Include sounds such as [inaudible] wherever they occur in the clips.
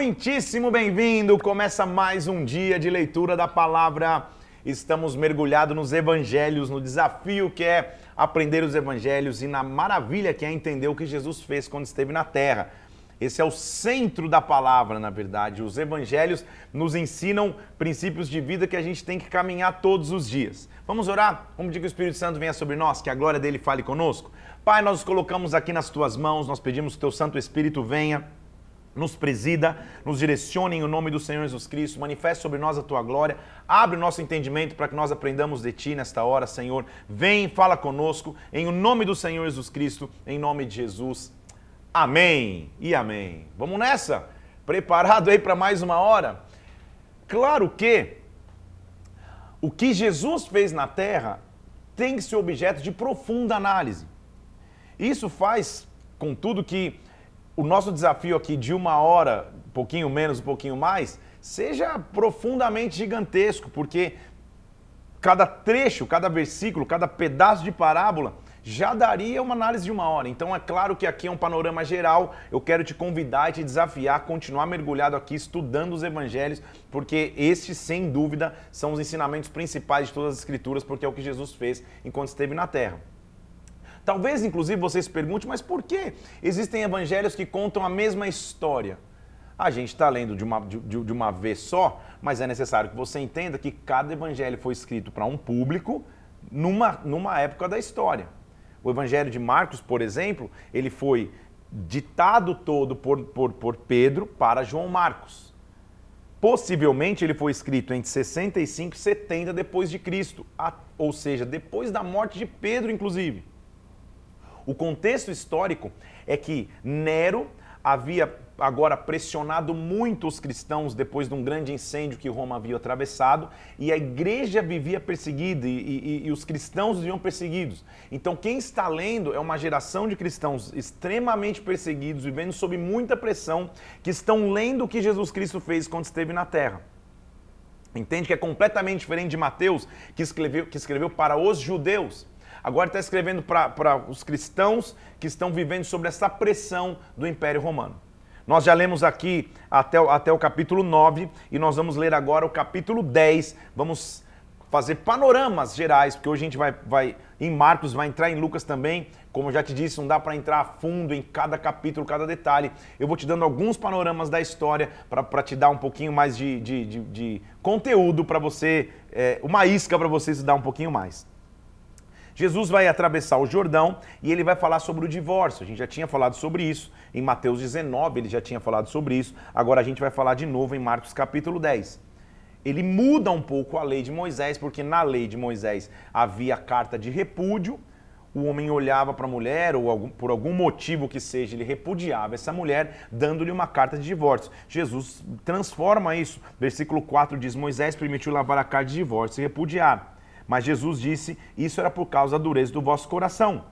Muitíssimo bem-vindo! Começa mais um dia de leitura da palavra. Estamos mergulhados nos evangelhos, no desafio que é aprender os evangelhos e na maravilha que é entender o que Jesus fez quando esteve na terra. Esse é o centro da palavra, na verdade. Os evangelhos nos ensinam princípios de vida que a gente tem que caminhar todos os dias. Vamos orar? Vamos pedir que o Espírito Santo venha sobre nós, que a glória dele fale conosco. Pai, nós nos colocamos aqui nas tuas mãos, nós pedimos que o teu Santo Espírito venha nos presida, nos direcione em o nome do Senhor Jesus Cristo, manifeste sobre nós a tua glória, abre o nosso entendimento para que nós aprendamos de ti nesta hora, Senhor. Vem, fala conosco, em o nome do Senhor Jesus Cristo, em nome de Jesus. Amém e amém. Vamos nessa? Preparado aí para mais uma hora? Claro que o que Jesus fez na terra tem que ser objeto de profunda análise. Isso faz, contudo, que o nosso desafio aqui de uma hora, um pouquinho menos, um pouquinho mais, seja profundamente gigantesco, porque cada trecho, cada versículo, cada pedaço de parábola já daria uma análise de uma hora. Então é claro que aqui é um panorama geral. Eu quero te convidar e te desafiar a continuar mergulhado aqui estudando os evangelhos, porque estes, sem dúvida, são os ensinamentos principais de todas as escrituras, porque é o que Jesus fez enquanto esteve na terra. Talvez, inclusive, você se pergunte, mas por que existem evangelhos que contam a mesma história? A gente está lendo de uma, de, de uma vez só, mas é necessário que você entenda que cada evangelho foi escrito para um público numa, numa época da história. O evangelho de Marcos, por exemplo, ele foi ditado todo por, por, por Pedro para João Marcos. Possivelmente ele foi escrito entre 65 e 70 depois de Cristo, ou seja, depois da morte de Pedro, inclusive. O contexto histórico é que Nero havia agora pressionado muito os cristãos depois de um grande incêndio que Roma havia atravessado e a igreja vivia perseguida e, e, e, os cristãos viviam perseguidos. Então, quem está lendo é uma geração de cristãos extremamente perseguidos, vivendo sob muita pressão, que estão lendo o que Jesus Cristo fez quando esteve na terra. Entende que é completamente diferente de Mateus, que escreveu, que escreveu para os judeus agora está escrevendo para os cristãos que estão vivendo sobre essa pressão do Império Romano. Nós já lemos aqui até, até o capítulo 9 e nós vamos ler agora o capítulo 10. Vamos fazer panoramas gerais, porque hoje a gente vai, vai em Marcos, vai entrar em Lucas também. Como eu já te disse, não dá para entrar a fundo em cada capítulo, cada detalhe. Eu vou te dando alguns panoramas da história para te dar um pouquinho mais de, de, de, de conteúdo para você, é, uma isca para você estudar um pouquinho mais. Jesus vai atravessar o Jordão e ele vai falar sobre o divórcio. A gente já tinha falado sobre isso em Mateus 19, ele já tinha falado sobre isso. Agora a gente vai falar de novo em Marcos capítulo 10. Ele muda um pouco a lei de Moisés, porque na lei de Moisés havia carta de repúdio, o homem olhava para a mulher, ou por algum motivo que seja, ele repudiava essa mulher, dando-lhe uma carta de divórcio. Jesus transforma isso. Versículo 4 diz: Moisés permitiu lavar a carta de divórcio e repudiar. Mas Jesus disse: Isso era por causa da dureza do vosso coração.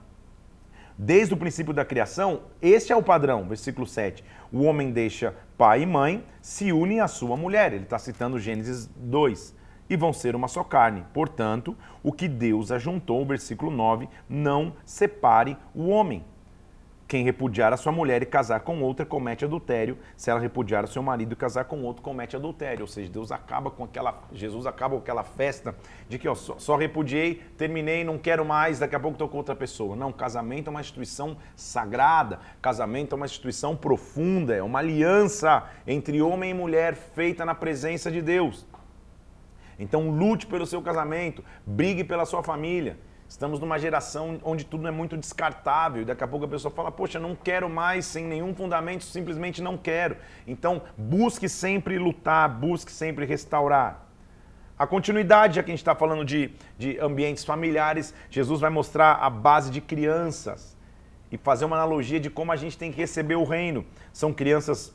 Desde o princípio da criação, este é o padrão, versículo 7. O homem deixa pai e mãe, se unem à sua mulher. Ele está citando Gênesis 2. E vão ser uma só carne. Portanto, o que Deus ajuntou, versículo 9, não separe o homem. Quem repudiar a sua mulher e casar com outra comete adultério. Se ela repudiar o seu marido e casar com outro, comete adultério. Ou seja, Deus acaba com aquela. Jesus acaba com aquela festa de que ó, só, só repudiei, terminei, não quero mais, daqui a pouco estou com outra pessoa. Não, casamento é uma instituição sagrada, casamento é uma instituição profunda, é uma aliança entre homem e mulher feita na presença de Deus. Então lute pelo seu casamento, brigue pela sua família. Estamos numa geração onde tudo é muito descartável daqui a pouco a pessoa fala: Poxa, não quero mais, sem nenhum fundamento, simplesmente não quero. Então, busque sempre lutar, busque sempre restaurar. A continuidade, já que a gente está falando de, de ambientes familiares, Jesus vai mostrar a base de crianças e fazer uma analogia de como a gente tem que receber o reino. São crianças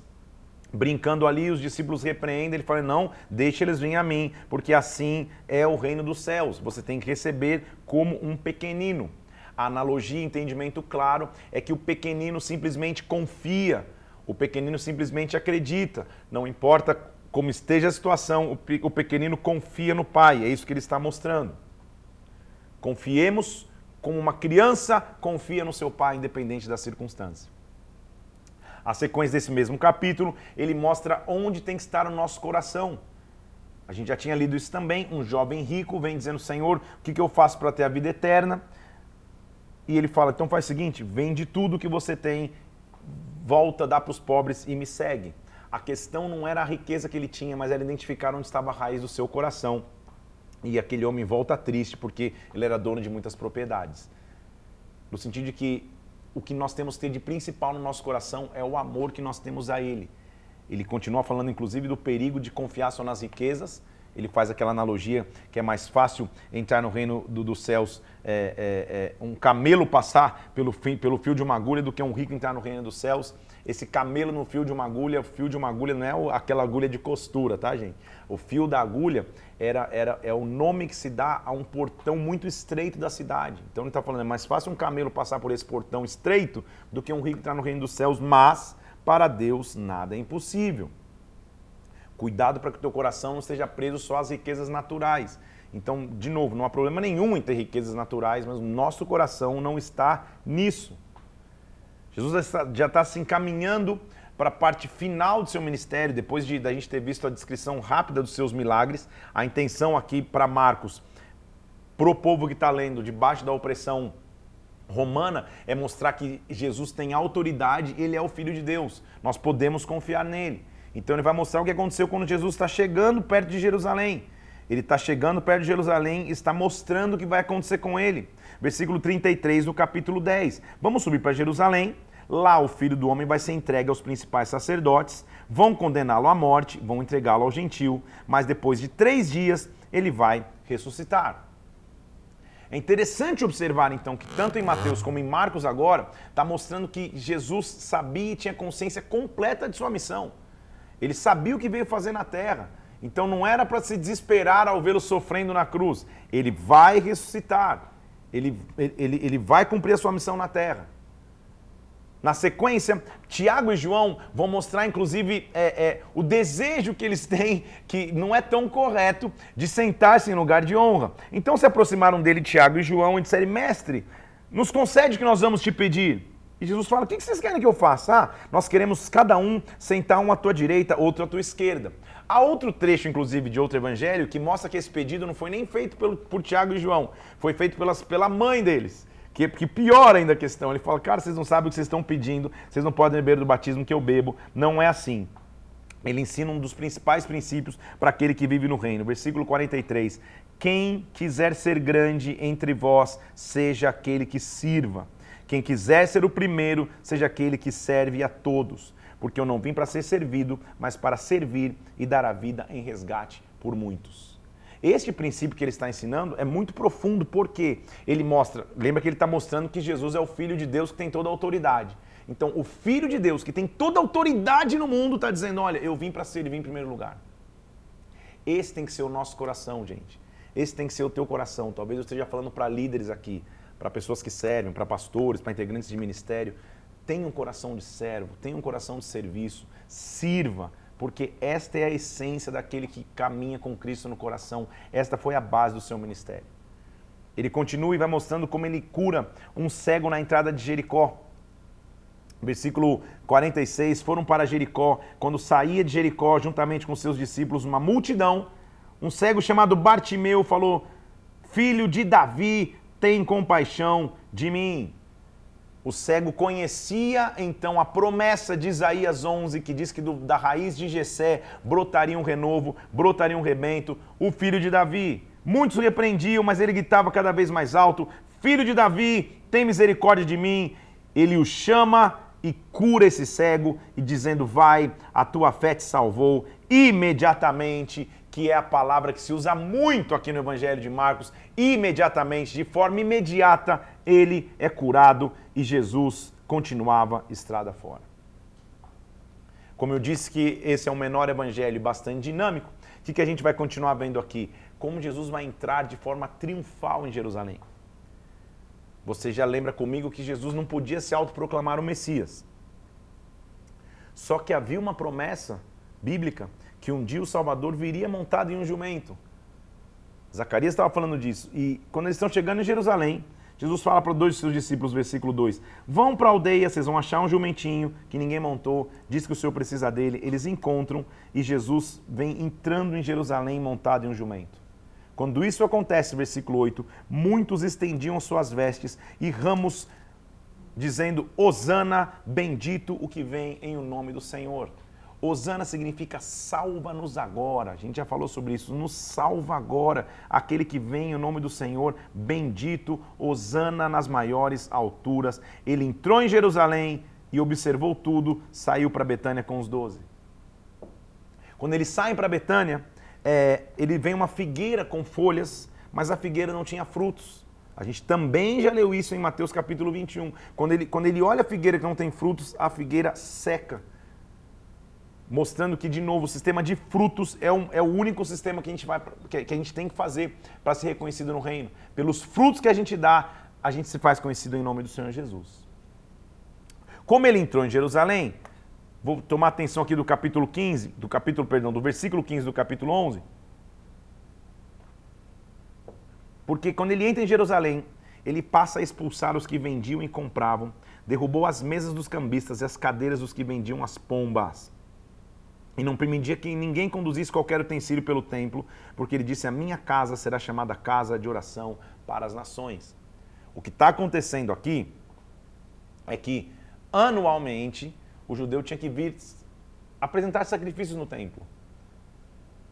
brincando ali, os discípulos repreendem, ele fala: "Não, deixe eles virem a mim, porque assim é o reino dos céus. Você tem que receber como um pequenino." A analogia, entendimento claro é que o pequenino simplesmente confia, o pequenino simplesmente acredita, não importa como esteja a situação, o pequenino confia no pai, é isso que ele está mostrando. Confiemos como uma criança confia no seu pai, independente da circunstância. A sequência desse mesmo capítulo, ele mostra onde tem que estar o nosso coração. A gente já tinha lido isso também. Um jovem rico vem dizendo: Senhor, o que, eu faço para ter a vida eterna? E ele fala: então faz o seguinte, vende tudo que você tem, volta, dá para os pobres e me segue. A questão não era a riqueza que ele tinha, mas era identificar onde estava a raiz do seu coração. E aquele homem volta triste porque ele era dono de muitas propriedades. No sentido de que o que nós temos que ter de principal no nosso coração é o amor que nós temos a Ele. Ele continua falando, inclusive, do perigo de confiar só nas riquezas. Ele faz aquela analogia que é mais fácil entrar no reino do, dos céus, é, é, é, um camelo passar pelo, pelo fio de uma agulha do que um rico entrar no reino dos céus esse camelo no fio de uma agulha, o fio de uma agulha não é aquela agulha de costura, tá, gente? O fio da agulha era, era, é o nome que se dá a um portão muito estreito da cidade. Então ele está falando, é mais fácil um camelo passar por esse portão estreito do que um rico entrar no reino dos céus, mas para Deus nada é impossível. Cuidado para que o teu coração não esteja preso só às riquezas naturais. Então, de novo, não há problema nenhum em ter riquezas naturais, mas o nosso coração não está nisso. Jesus já está se encaminhando para a parte final do seu ministério, depois de a gente ter visto a descrição rápida dos seus milagres. A intenção aqui para Marcos, para o povo que está lendo, debaixo da opressão romana, é mostrar que Jesus tem autoridade, ele é o Filho de Deus. Nós podemos confiar nele. Então ele vai mostrar o que aconteceu quando Jesus está chegando perto de Jerusalém. Ele está chegando perto de Jerusalém e está mostrando o que vai acontecer com ele versículo 33 do capítulo 10. Vamos subir para Jerusalém. Lá o filho do homem vai ser entregue aos principais sacerdotes, vão condená-lo à morte, vão entregá-lo ao gentil, mas depois de três dias ele vai ressuscitar. É interessante observar então que tanto em Mateus como em Marcos agora está mostrando que Jesus sabia e tinha consciência completa de sua missão. Ele sabia o que veio fazer na terra. Então não era para se desesperar ao vê-lo sofrendo na cruz. Ele vai ressuscitar ele, ele, ele vai cumprir a sua missão na terra. Na sequência, Tiago e João vão mostrar, inclusive, é, é, o desejo que eles têm, que não é tão correto, de sentar-se em lugar de honra. Então se aproximaram dele, Tiago e João, e disseram: Mestre, nos concede que nós vamos te pedir. E Jesus fala: O que vocês querem que eu faça? Ah, nós queremos cada um sentar um à tua direita, outro à tua esquerda. Há outro trecho, inclusive, de outro evangelho que mostra que esse pedido não foi nem feito pelo, por Tiago e João, foi feito pelas, pela mãe deles. Que, que piora ainda a questão. Ele fala: Cara, vocês não sabem o que vocês estão pedindo, vocês não podem beber do batismo que eu bebo. Não é assim. Ele ensina um dos principais princípios para aquele que vive no reino. Versículo 43. Quem quiser ser grande entre vós, seja aquele que sirva. Quem quiser ser o primeiro, seja aquele que serve a todos. Porque eu não vim para ser servido, mas para servir e dar a vida em resgate por muitos. Este princípio que ele está ensinando é muito profundo, porque ele mostra, lembra que ele está mostrando que Jesus é o Filho de Deus que tem toda a autoridade. Então, o Filho de Deus que tem toda a autoridade no mundo está dizendo: olha, eu vim para servir em primeiro lugar. Esse tem que ser o nosso coração, gente. Esse tem que ser o teu coração. Talvez eu esteja falando para líderes aqui para pessoas que servem, para pastores, para integrantes de ministério. Tenha um coração de servo, tenha um coração de serviço, sirva, porque esta é a essência daquele que caminha com Cristo no coração. Esta foi a base do seu ministério. Ele continua e vai mostrando como ele cura um cego na entrada de Jericó. Versículo 46: Foram para Jericó. Quando saía de Jericó, juntamente com seus discípulos, uma multidão, um cego chamado Bartimeu falou: Filho de Davi, tem compaixão de mim. O cego conhecia então a promessa de Isaías 11, que diz que do, da raiz de Jessé brotaria um renovo, brotaria um rebento, o filho de Davi. Muitos o repreendiam, mas ele gritava cada vez mais alto: Filho de Davi, tem misericórdia de mim. Ele o chama e cura esse cego, e dizendo: Vai, a tua fé te salvou. Imediatamente que é a palavra que se usa muito aqui no Evangelho de Marcos, imediatamente, de forma imediata, ele é curado e Jesus continuava estrada fora. Como eu disse que esse é um menor evangelho bastante dinâmico, o que, que a gente vai continuar vendo aqui? Como Jesus vai entrar de forma triunfal em Jerusalém. Você já lembra comigo que Jesus não podia se autoproclamar o Messias. Só que havia uma promessa bíblica que um dia o Salvador viria montado em um jumento. Zacarias estava falando disso. E quando eles estão chegando em Jerusalém, Jesus fala para dois de seus discípulos, versículo 2: Vão para a aldeia, vocês vão achar um jumentinho que ninguém montou, diz que o Senhor precisa dele. Eles encontram e Jesus vem entrando em Jerusalém montado em um jumento. Quando isso acontece, versículo 8, muitos estendiam suas vestes e ramos, dizendo: Hosana, bendito o que vem em o nome do Senhor. Osana significa salva-nos agora. A gente já falou sobre isso. Nos salva agora. Aquele que vem em nome do Senhor, bendito, Osana nas maiores alturas. Ele entrou em Jerusalém e observou tudo, saiu para Betânia com os doze. Quando eles saem para Betânia, é, ele vem uma figueira com folhas, mas a figueira não tinha frutos. A gente também já leu isso em Mateus capítulo 21. Quando ele, quando ele olha a figueira que não tem frutos, a figueira seca mostrando que, de novo, o sistema de frutos é, um, é o único sistema que a gente, vai, que, que a gente tem que fazer para ser reconhecido no reino. Pelos frutos que a gente dá, a gente se faz conhecido em nome do Senhor Jesus. Como ele entrou em Jerusalém, vou tomar atenção aqui do capítulo 15, do capítulo, perdão, do versículo 15 do capítulo 11. Porque quando ele entra em Jerusalém, ele passa a expulsar os que vendiam e compravam, derrubou as mesas dos cambistas e as cadeiras dos que vendiam as pombas e não permitia que ninguém conduzisse qualquer utensílio pelo templo, porque ele disse: A minha casa será chamada casa de oração para as nações. O que está acontecendo aqui é que, anualmente, o judeu tinha que vir apresentar sacrifícios no templo.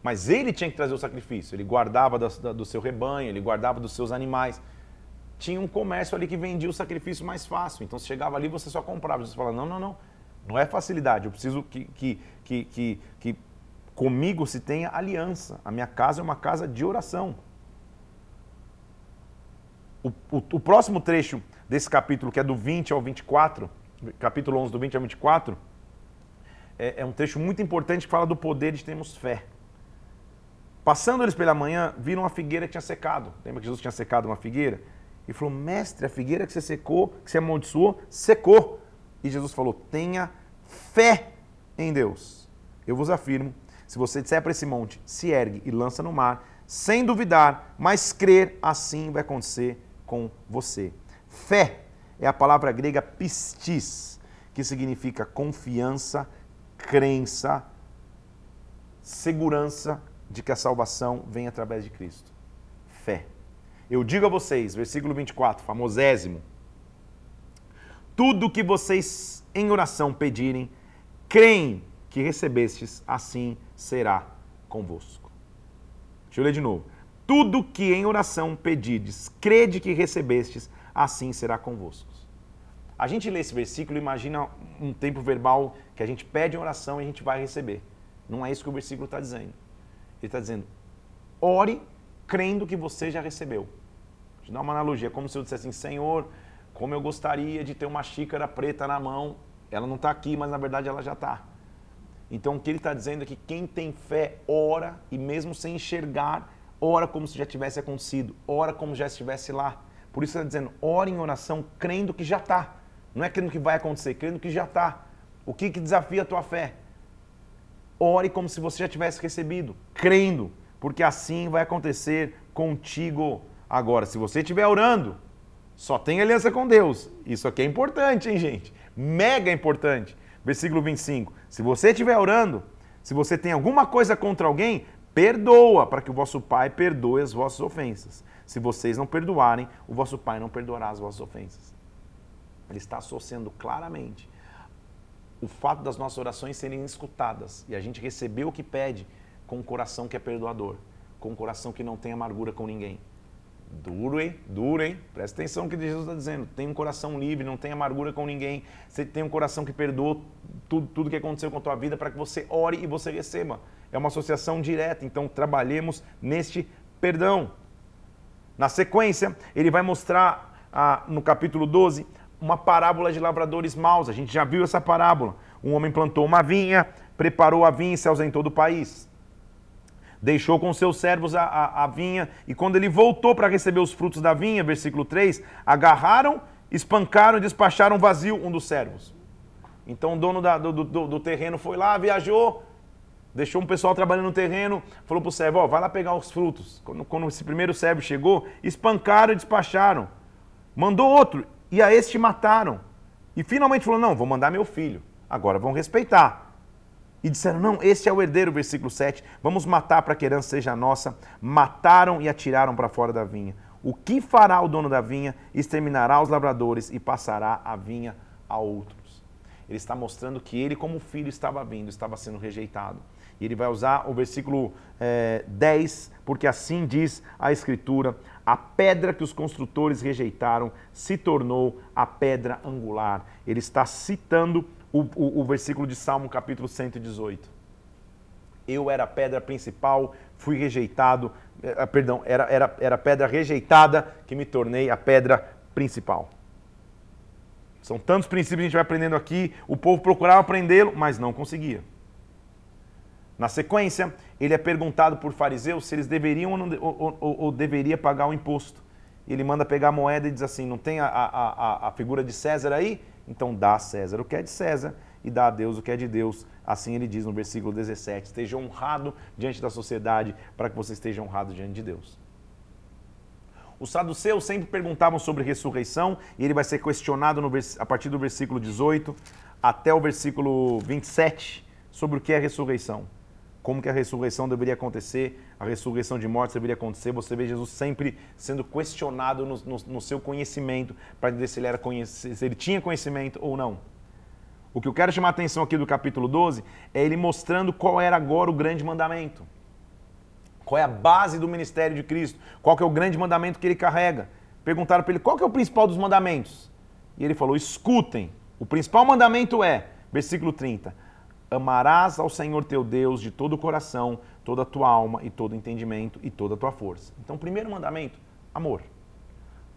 Mas ele tinha que trazer o sacrifício. Ele guardava do, seu rebanho, ele guardava dos seus animais. Tinha um comércio ali que vendia o sacrifício mais fácil. Então, você chegava ali você só comprava. Você fala: Não, não, não não é facilidade, eu preciso que, que, que, que, que comigo se tenha aliança. A minha casa é uma casa de oração. O, o, o, próximo trecho desse capítulo, que é do 20 ao 24, capítulo 11, do 20 ao 24, é, é um trecho muito importante que fala do poder de termos fé. Passando eles pela manhã, viram uma figueira que tinha secado. Lembra que Jesus tinha secado uma figueira? E falou: Mestre, a figueira que você secou, que você amaldiçoou, secou. E Jesus falou: tenha fé em Deus. Eu vos afirmo: se você disser para esse monte, se ergue e lança no mar, sem duvidar, mas crer, assim vai acontecer com você. Fé é a palavra grega pistis, que significa confiança, crença, segurança de que a salvação vem através de Cristo. Fé. Eu digo a vocês, versículo 24, famosésimo, tudo que vocês em oração pedirem, creem que recebestes, assim será convosco. Deixa eu ler de novo. Tudo que em oração pedirdes, crede que recebestes, assim será convosco. A gente lê esse versículo e imagina um tempo verbal que a gente pede em oração e a gente vai receber. Não é isso que o versículo está dizendo. Ele está dizendo, ore crendo que você já recebeu. Deixa eu dar uma analogia, como se eu dissesse assim, Senhor, como eu gostaria de ter uma xícara preta na mão. Ela não está aqui, mas na verdade ela já está. Então o que ele está dizendo é que quem tem fé ora e mesmo sem enxergar, ora como se já tivesse acontecido, ora como já estivesse lá. Por isso está dizendo, ora em oração crendo que já está. Não é crendo que vai acontecer, crendo que já está. O que, que desafia a tua fé? Ore como se você já tivesse recebido, crendo, porque assim vai acontecer contigo. Agora, se você estiver orando, só tem aliança com Deus. Isso aqui é importante, hein, gente? Mega importante. Versículo 25. Se você estiver orando, se você tem alguma coisa contra alguém, perdoa, para que o vosso Pai perdoe as vossas ofensas. Se vocês não perdoarem, o vosso Pai não perdoará as vossas ofensas. Ele está associando claramente o fato das nossas orações serem escutadas e a gente receber o que pede com um coração que é perdoador, com um coração que não tem amargura com ninguém. Duro, hein? Duro, hein? Presta atenção no que Jesus está dizendo. Tem um coração livre, não tem amargura com ninguém. Você tem um coração que perdoa tudo, tudo que aconteceu com a tua vida para que você ore e você receba. É uma associação direta, então trabalhemos neste perdão. Na sequência, ele vai mostrar ah, no capítulo 12 uma parábola de lavradores maus. A gente já viu essa parábola. Um homem plantou uma vinha, preparou a vinha e se ausentou do país deixou com seus servos a, a, a vinha, e quando ele voltou para receber os frutos da vinha, versículo 3, agarraram, espancaram e despacharam vazio um dos servos. Então o dono da, do, do, do, terreno foi lá, viajou, deixou um pessoal trabalhando no terreno, falou para o servo, ó, vai lá pegar os frutos. Quando, quando esse primeiro servo chegou, espancaram e despacharam. Mandou outro, e a este mataram. E finalmente falou: não, vou mandar meu filho. Agora vão respeitar. E disseram: Não, esse é o herdeiro, versículo 7. Vamos matar para que a herança seja nossa. Mataram e atiraram para fora da vinha. O que fará o dono da vinha? Exterminará os lavradores e passará a vinha a outros. Ele está mostrando que ele, como filho, estava vindo, estava sendo rejeitado. E ele vai usar o versículo é, 10, porque assim diz a Escritura: a pedra que os construtores rejeitaram se tornou a pedra angular. Ele está citando o, o, o versículo de Salmo, capítulo 118. Eu era a pedra principal, fui rejeitado, eh, perdão, era, era, era a pedra rejeitada que me tornei a pedra principal. São tantos princípios que a gente vai aprendendo aqui. O povo procurava aprendê-lo, mas não conseguia. Na sequência, ele é perguntado por fariseus se eles deveriam ou, não, ou, ou, ou deveria pagar o imposto. Ele manda pegar a moeda e diz assim: não tem a, a, a figura de César aí? Então dá a César o que é de César e dá a Deus o que é de Deus. Assim ele diz no versículo 17: Esteja honrado diante da sociedade para que você esteja honrado diante de Deus. Os saduceus sempre perguntavam sobre ressurreição e ele vai ser questionado no, a partir do versículo 18 até o versículo 27 sobre o que é ressurreição como que a ressurreição deveria acontecer, a ressurreição de mortos deveria acontecer. Você vê Jesus sempre sendo questionado no, no, no seu conhecimento, para dizer se ele, era se ele tinha conhecimento ou não. O que eu quero chamar a atenção aqui do capítulo 12 é ele mostrando qual era agora o grande mandamento. Qual é a base do ministério de Cristo? Qual que é o grande mandamento que ele carrega? Perguntaram para ele qual que é o principal dos mandamentos. E ele falou: escutem. O principal mandamento é, versículo 30, Amarás ao Senhor teu Deus de todo o coração, toda a tua alma e todo o entendimento e toda a tua força. Então, primeiro mandamento, amor.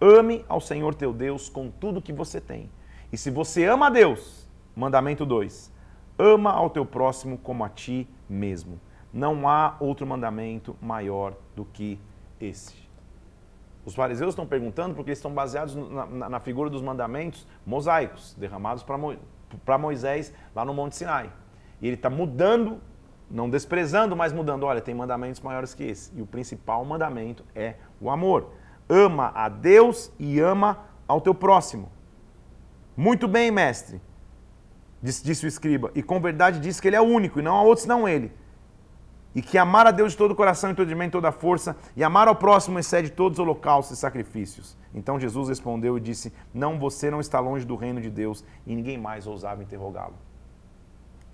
Ame ao Senhor teu Deus com tudo que você tem. E se você ama a Deus, mandamento 2, ama ao teu próximo como a ti mesmo. Não há outro mandamento maior do que esse. Os fariseus estão perguntando porque eles estão baseados na, na, na figura dos mandamentos mosaicos, derramados para Moisés lá no Monte Sinai. E ele está mudando, não desprezando, mas mudando. Olha, tem mandamentos maiores que esse. E o principal mandamento é o amor. Ama a Deus e ama ao teu próximo. Muito bem, mestre, disse, o escriba. E com verdade disse que ele é o único e não há outros não ele. E que amar a Deus de todo o coração, e todo e toda a força, e amar ao próximo excede todos os holocaustos e sacrifícios. Então Jesus respondeu e disse: Não, você não está longe do reino de Deus. E ninguém mais ousava interrogá-lo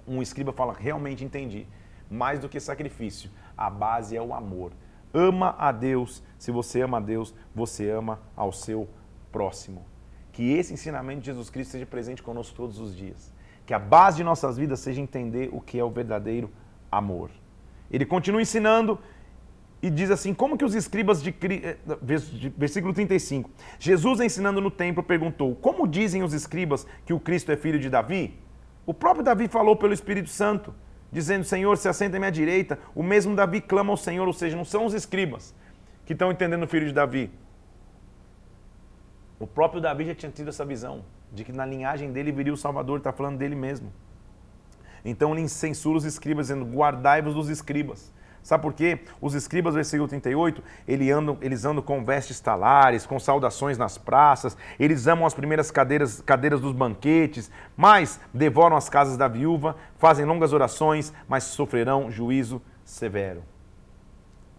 um escriba fala, realmente entendi. Mais do que sacrifício, a base é o amor. Ama a Deus. Se você ama a Deus, você ama ao seu próximo. Que esse ensinamento de Jesus Cristo seja presente conosco todos os dias. Que a base de nossas vidas seja entender o que é o verdadeiro amor. Ele continua ensinando e diz assim: como que os escribas de. Eh, versículo 35. Jesus, ensinando no templo, perguntou: Como dizem os escribas que o Cristo é filho de Davi? O próprio Davi falou pelo Espírito Santo, dizendo: Senhor, se assenta à minha direita. O mesmo Davi clama ao Senhor, ou seja, não são os escribas que estão entendendo o filho de Davi. O próprio Davi já tinha tido essa visão de que na linhagem dele viria o Salvador, está falando dele mesmo. Então ele censura os escribas, dizendo: guardai-vos dos escribas. Sabe por quê? Os escribas, versículo 38, eles andam, eles andam com vestes talares, com saudações nas praças, eles amam as primeiras cadeiras, cadeiras dos banquetes, mas devoram as casas da viúva, fazem longas orações, mas sofrerão juízo severo.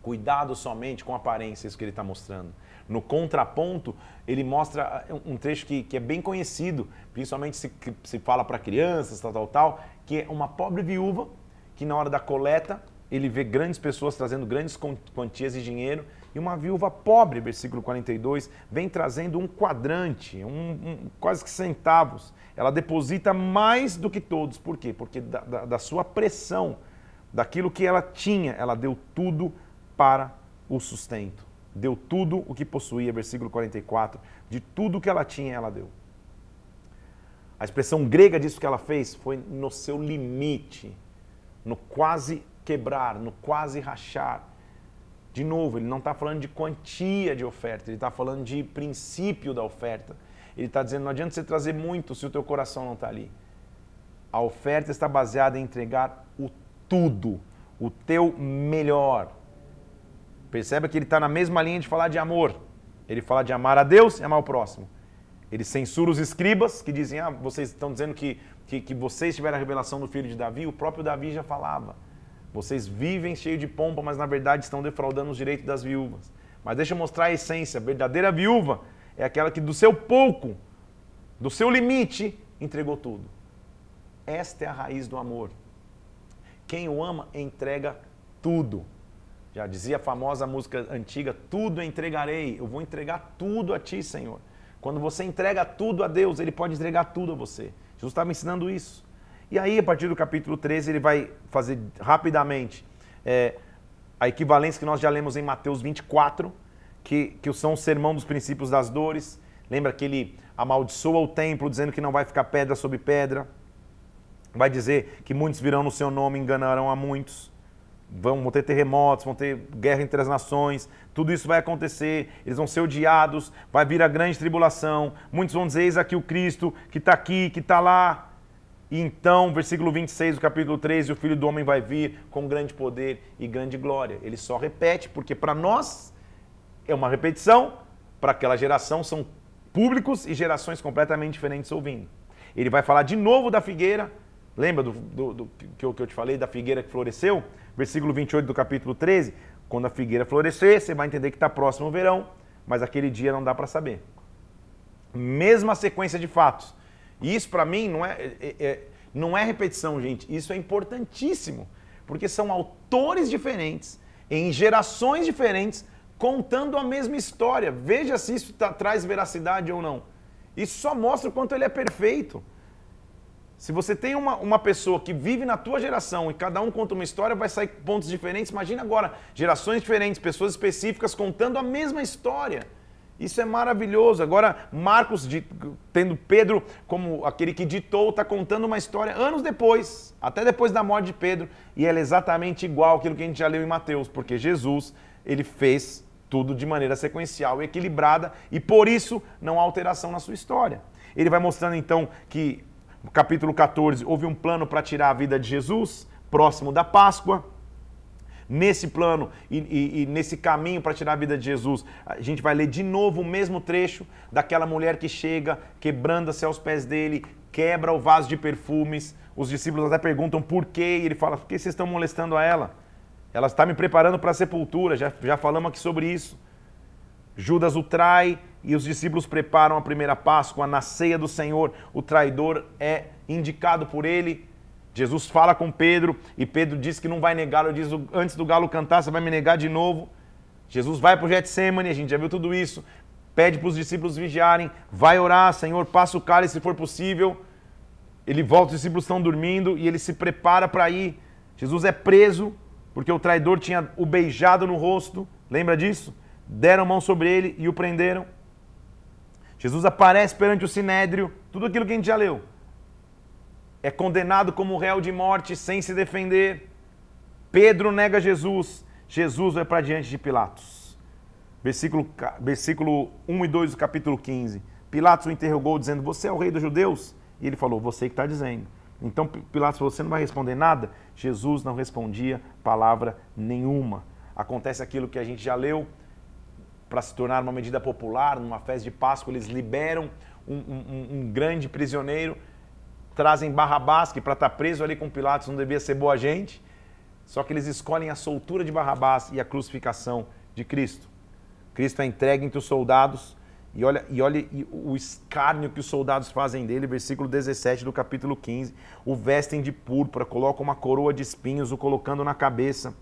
Cuidado somente com a aparência, isso que ele está mostrando. No contraponto, ele mostra ah, um trecho que, que é bem conhecido, principalmente se, se fala para crianças, tal, tal, tal, que é uma pobre viúva que na hora da coleta ele vê grandes pessoas trazendo grandes quantias de dinheiro e uma viúva pobre, versículo 42, vem trazendo um quadrante, um, um, quase que centavos. Ela deposita mais do que todos. Por quê? Porque da, da, da sua pressão, daquilo que ela tinha, ela deu tudo para o sustento. Deu tudo o que possuía, versículo 44. De tudo que ela tinha, ela deu. A expressão grega disso que ela fez foi no seu limite, no quase quebrar, no quase rachar. De novo, ele não está falando de quantia de oferta, ele está falando de princípio da oferta. Ele está dizendo, não adianta você trazer muito se o teu coração não está ali. A oferta está baseada em entregar o tudo, o teu melhor. Perceba que ele está na mesma linha de falar de amor. Ele fala de amar a Deus e amar o próximo. Ele censura os escribas que dizem: Ah, vocês estão dizendo que, que, que vocês tiveram a revelação do filho de Davi. O próprio Davi já falava. Vocês vivem cheio de pompa, mas na verdade estão defraudando os direitos das viúvas. Mas deixa eu mostrar a essência. A verdadeira viúva é aquela que do seu pouco, do seu limite, entregou tudo. Esta é a raiz do amor. Quem o ama entrega tudo. Já dizia a famosa música antiga: Tudo entregarei, eu vou entregar tudo a ti, Senhor. Quando você entrega tudo a Deus, Ele pode entregar tudo a você. Jesus estava ensinando isso. E aí, a partir do capítulo 13, ele vai fazer rapidamente é, a equivalência que nós já lemos em Mateus 24, que, que são o sermão dos princípios das dores. Lembra que ele amaldiçoa o templo, dizendo que não vai ficar pedra sobre pedra. Vai dizer que muitos virão no seu nome enganarão a muitos vão, vão ter terremotos, vão ter guerra entre as nações, tudo isso vai acontecer, eles vão ser odiados, vai vir a grande tribulação, muitos vão dizer, eis aqui o Cristo, que está aqui, que está lá. Então, versículo 26 do capítulo 13, o Filho do Homem vai vir com grande poder e grande glória. Ele só repete, porque para nós é uma repetição, para aquela geração são públicos e gerações completamente diferentes ouvindo. Ele vai falar de novo da figueira, lembra do, do, do que, eu, que eu te falei da figueira que floresceu? versículo 28 do capítulo 13, quando a figueira florescer, você vai entender que está próximo o verão, mas aquele dia não dá para saber. Mesma sequência de fatos. E isso para mim não é, é, é, não é repetição, gente. Isso é importantíssimo, porque são autores diferentes, em gerações diferentes, contando a mesma história. Veja se isso tá, traz veracidade ou não. Isso só mostra o quanto ele é perfeito. Se você tem uma, uma pessoa que vive na tua geração e cada um conta uma história, vai sair pontos diferentes. Imagina agora, gerações diferentes, pessoas específicas contando a mesma história. Isso é maravilhoso. Agora, Marcos, tendo Pedro como aquele que ditou, está contando uma história anos depois, até depois da morte de Pedro, e ela é exatamente igual àquilo que a gente já leu em Mateus, porque Jesus, ele fez tudo de maneira sequencial e equilibrada, e por isso não há alteração na sua história. Ele vai mostrando então que no capítulo 14, houve um plano para tirar a vida de Jesus, próximo da Páscoa. Nesse plano e, e, e nesse caminho para tirar a vida de Jesus, a gente vai ler de novo o mesmo trecho daquela mulher que chega, quebrando-se aos pés dele, quebra o vaso de perfumes. Os discípulos até perguntam por quê, e ele fala: por que vocês estão molestando a ela? Ela está me preparando para a sepultura, já, já falamos aqui sobre isso. Judas o trai, e os discípulos preparam a primeira Páscoa, na ceia do Senhor, o traidor é indicado por ele. Jesus fala com Pedro e Pedro diz que não vai negá-lo, diz antes do galo cantar, você vai me negar de novo. Jesus vai para o Getsemane, a gente já viu tudo isso, pede para os discípulos vigiarem, vai orar, Senhor, passa o cálice se for possível. Ele volta, os discípulos estão dormindo e ele se prepara para ir. Jesus é preso porque o traidor tinha o beijado no rosto, lembra disso? Deram mão sobre ele e o prenderam. Jesus aparece perante o sinédrio, tudo aquilo que a gente já leu. É condenado como réu de morte sem se defender. Pedro nega Jesus. Jesus vai para diante de Pilatos. Versículo, versículo 1 e 2 do capítulo 15. Pilatos o interrogou, dizendo: Você é o rei dos judeus? E ele falou: Você que está dizendo. Então Pilatos falou: Você não vai responder nada? Jesus não respondia palavra nenhuma. Acontece aquilo que a gente já leu para se tornar uma medida popular, numa festa de Páscoa, eles liberam um, um, um grande prisioneiro, trazem Barrabás, que para estar tá preso ali com Pilatos não devia ser boa gente, só que eles escolhem a soltura de Barrabás e a crucificação de Cristo. Cristo é entregue entre os soldados e olha, e olha o escárnio que os soldados fazem dele, versículo 17 do capítulo 15. O vestem de púrpura, colocam uma coroa de espinhos, o colocando na cabeça,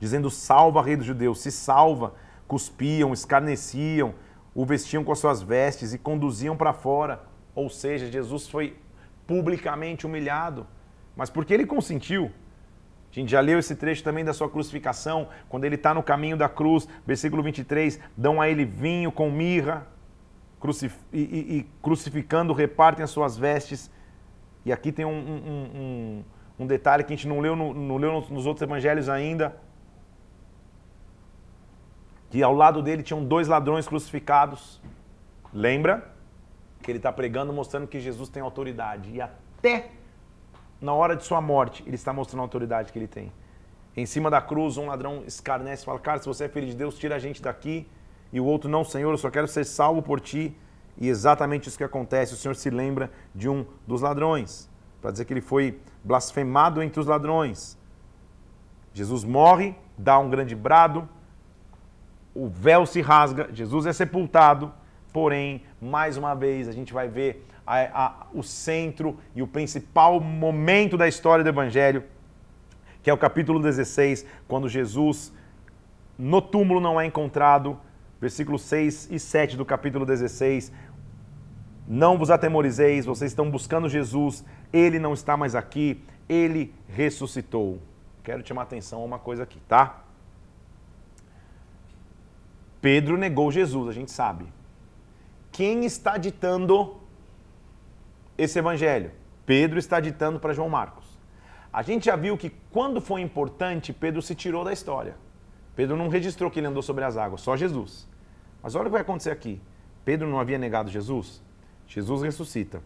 dizendo: Salva, rei dos judeus, se salva cuspiam, escarneciam, o vestiam com as suas vestes e conduziam para fora. Ou seja, Jesus foi publicamente humilhado. Mas porque ele consentiu? A gente já leu esse trecho também da sua crucificação, quando ele está no caminho da cruz, versículo 23, dão a ele vinho com mirra, e, e, e, crucificando repartem as suas vestes. E aqui tem um, um, um, um detalhe que a gente não leu, no, não leu nos outros evangelhos ainda, que ao lado dele tinham dois ladrões crucificados. Lembra? Que ele está pregando, mostrando que Jesus tem autoridade. E até na hora de sua morte, ele está mostrando a autoridade que ele tem. Em cima da cruz, um ladrão escarnece e fala: Cara, se você é filho de Deus, tira a gente daqui. E o outro, não, Senhor, eu só quero ser salvo por ti. E exatamente isso que acontece, o Senhor se lembra de um dos ladrões, para dizer que ele foi blasfemado entre os ladrões. Jesus morre, dá um grande brado, o véu se rasga, Jesus é sepultado, porém, mais uma vez, a gente vai ver a, a, o centro e o principal momento da história do Evangelho, que é o capítulo 16, quando Jesus no túmulo não é encontrado, versículos 6 e 7 do capítulo 16. Não vos atemorizeis, vocês estão buscando Jesus, ele não está mais aqui, ele ressuscitou. Quero chamar a atenção a uma coisa aqui, tá? Pedro negou Jesus, a gente sabe. Quem está ditando esse evangelho? Pedro está ditando para João Marcos. A gente já viu que quando foi importante, Pedro se tirou da história. Pedro não registrou que ele andou sobre as águas, só Jesus. Mas olha o que vai acontecer aqui. Pedro não havia negado Jesus? Jesus ressuscita.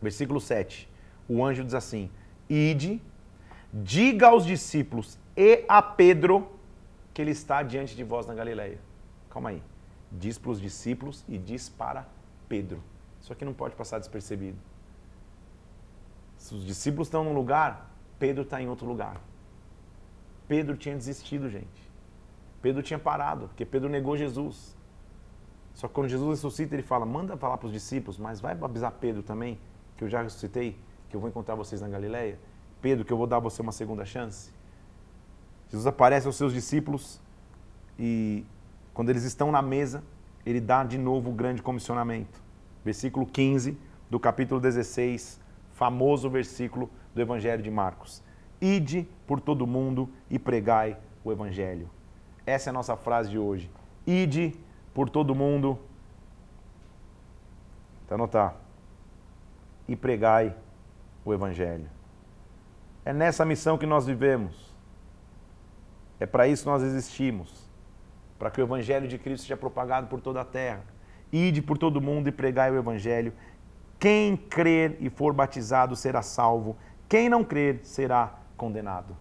Versículo 7. O anjo diz assim: Ide, diga aos discípulos e a Pedro que ele está diante de vós na Galileia. Calma aí. Diz para os discípulos e diz para Pedro. Isso aqui não pode passar despercebido. Se os discípulos estão num lugar, Pedro está em outro lugar. Pedro tinha desistido, gente. Pedro tinha parado, porque Pedro negou Jesus. Só que quando Jesus ressuscita, ele fala: manda falar para os discípulos, mas vai avisar Pedro também, que eu já ressuscitei, que eu vou encontrar vocês na Galileia. Pedro, que eu vou dar a você uma segunda chance. Jesus aparece aos seus discípulos e quando eles estão na mesa, ele dá de novo o grande comissionamento. Versículo 15 do capítulo 16, famoso versículo do Evangelho de Marcos. Ide por todo mundo e pregai o Evangelho. Essa é a nossa frase de hoje. Ide por todo mundo. Tá anotar. E pregai o Evangelho. É nessa missão que nós vivemos. É para isso que nós existimos. Para que o Evangelho de Cristo seja propagado por toda a terra. Ide por todo mundo e pregai o Evangelho. Quem crer e for batizado será salvo. Quem não crer será condenado.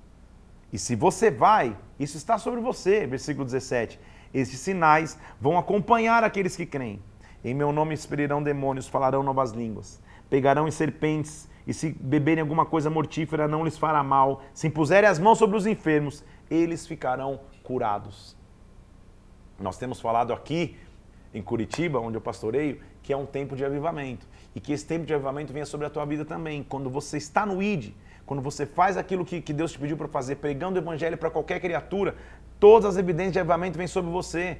E se você vai, isso está sobre você, versículo 17. Esses sinais vão acompanhar aqueles que creem. Em meu nome expelirão demônios, falarão novas línguas, pegarão em serpentes, e se beberem alguma coisa mortífera não lhes fará mal. Se impuserem as mãos sobre os enfermos, eles ficarão curados. Nós temos falado aqui em Curitiba, onde eu pastoreio, que é um tempo de avivamento. E que esse tempo de avivamento venha sobre a tua vida também. Quando você está no ID, quando você faz aquilo que, que Deus te pediu para fazer, pregando o evangelho para qualquer criatura, todas as evidências de avivamento vêm sobre você.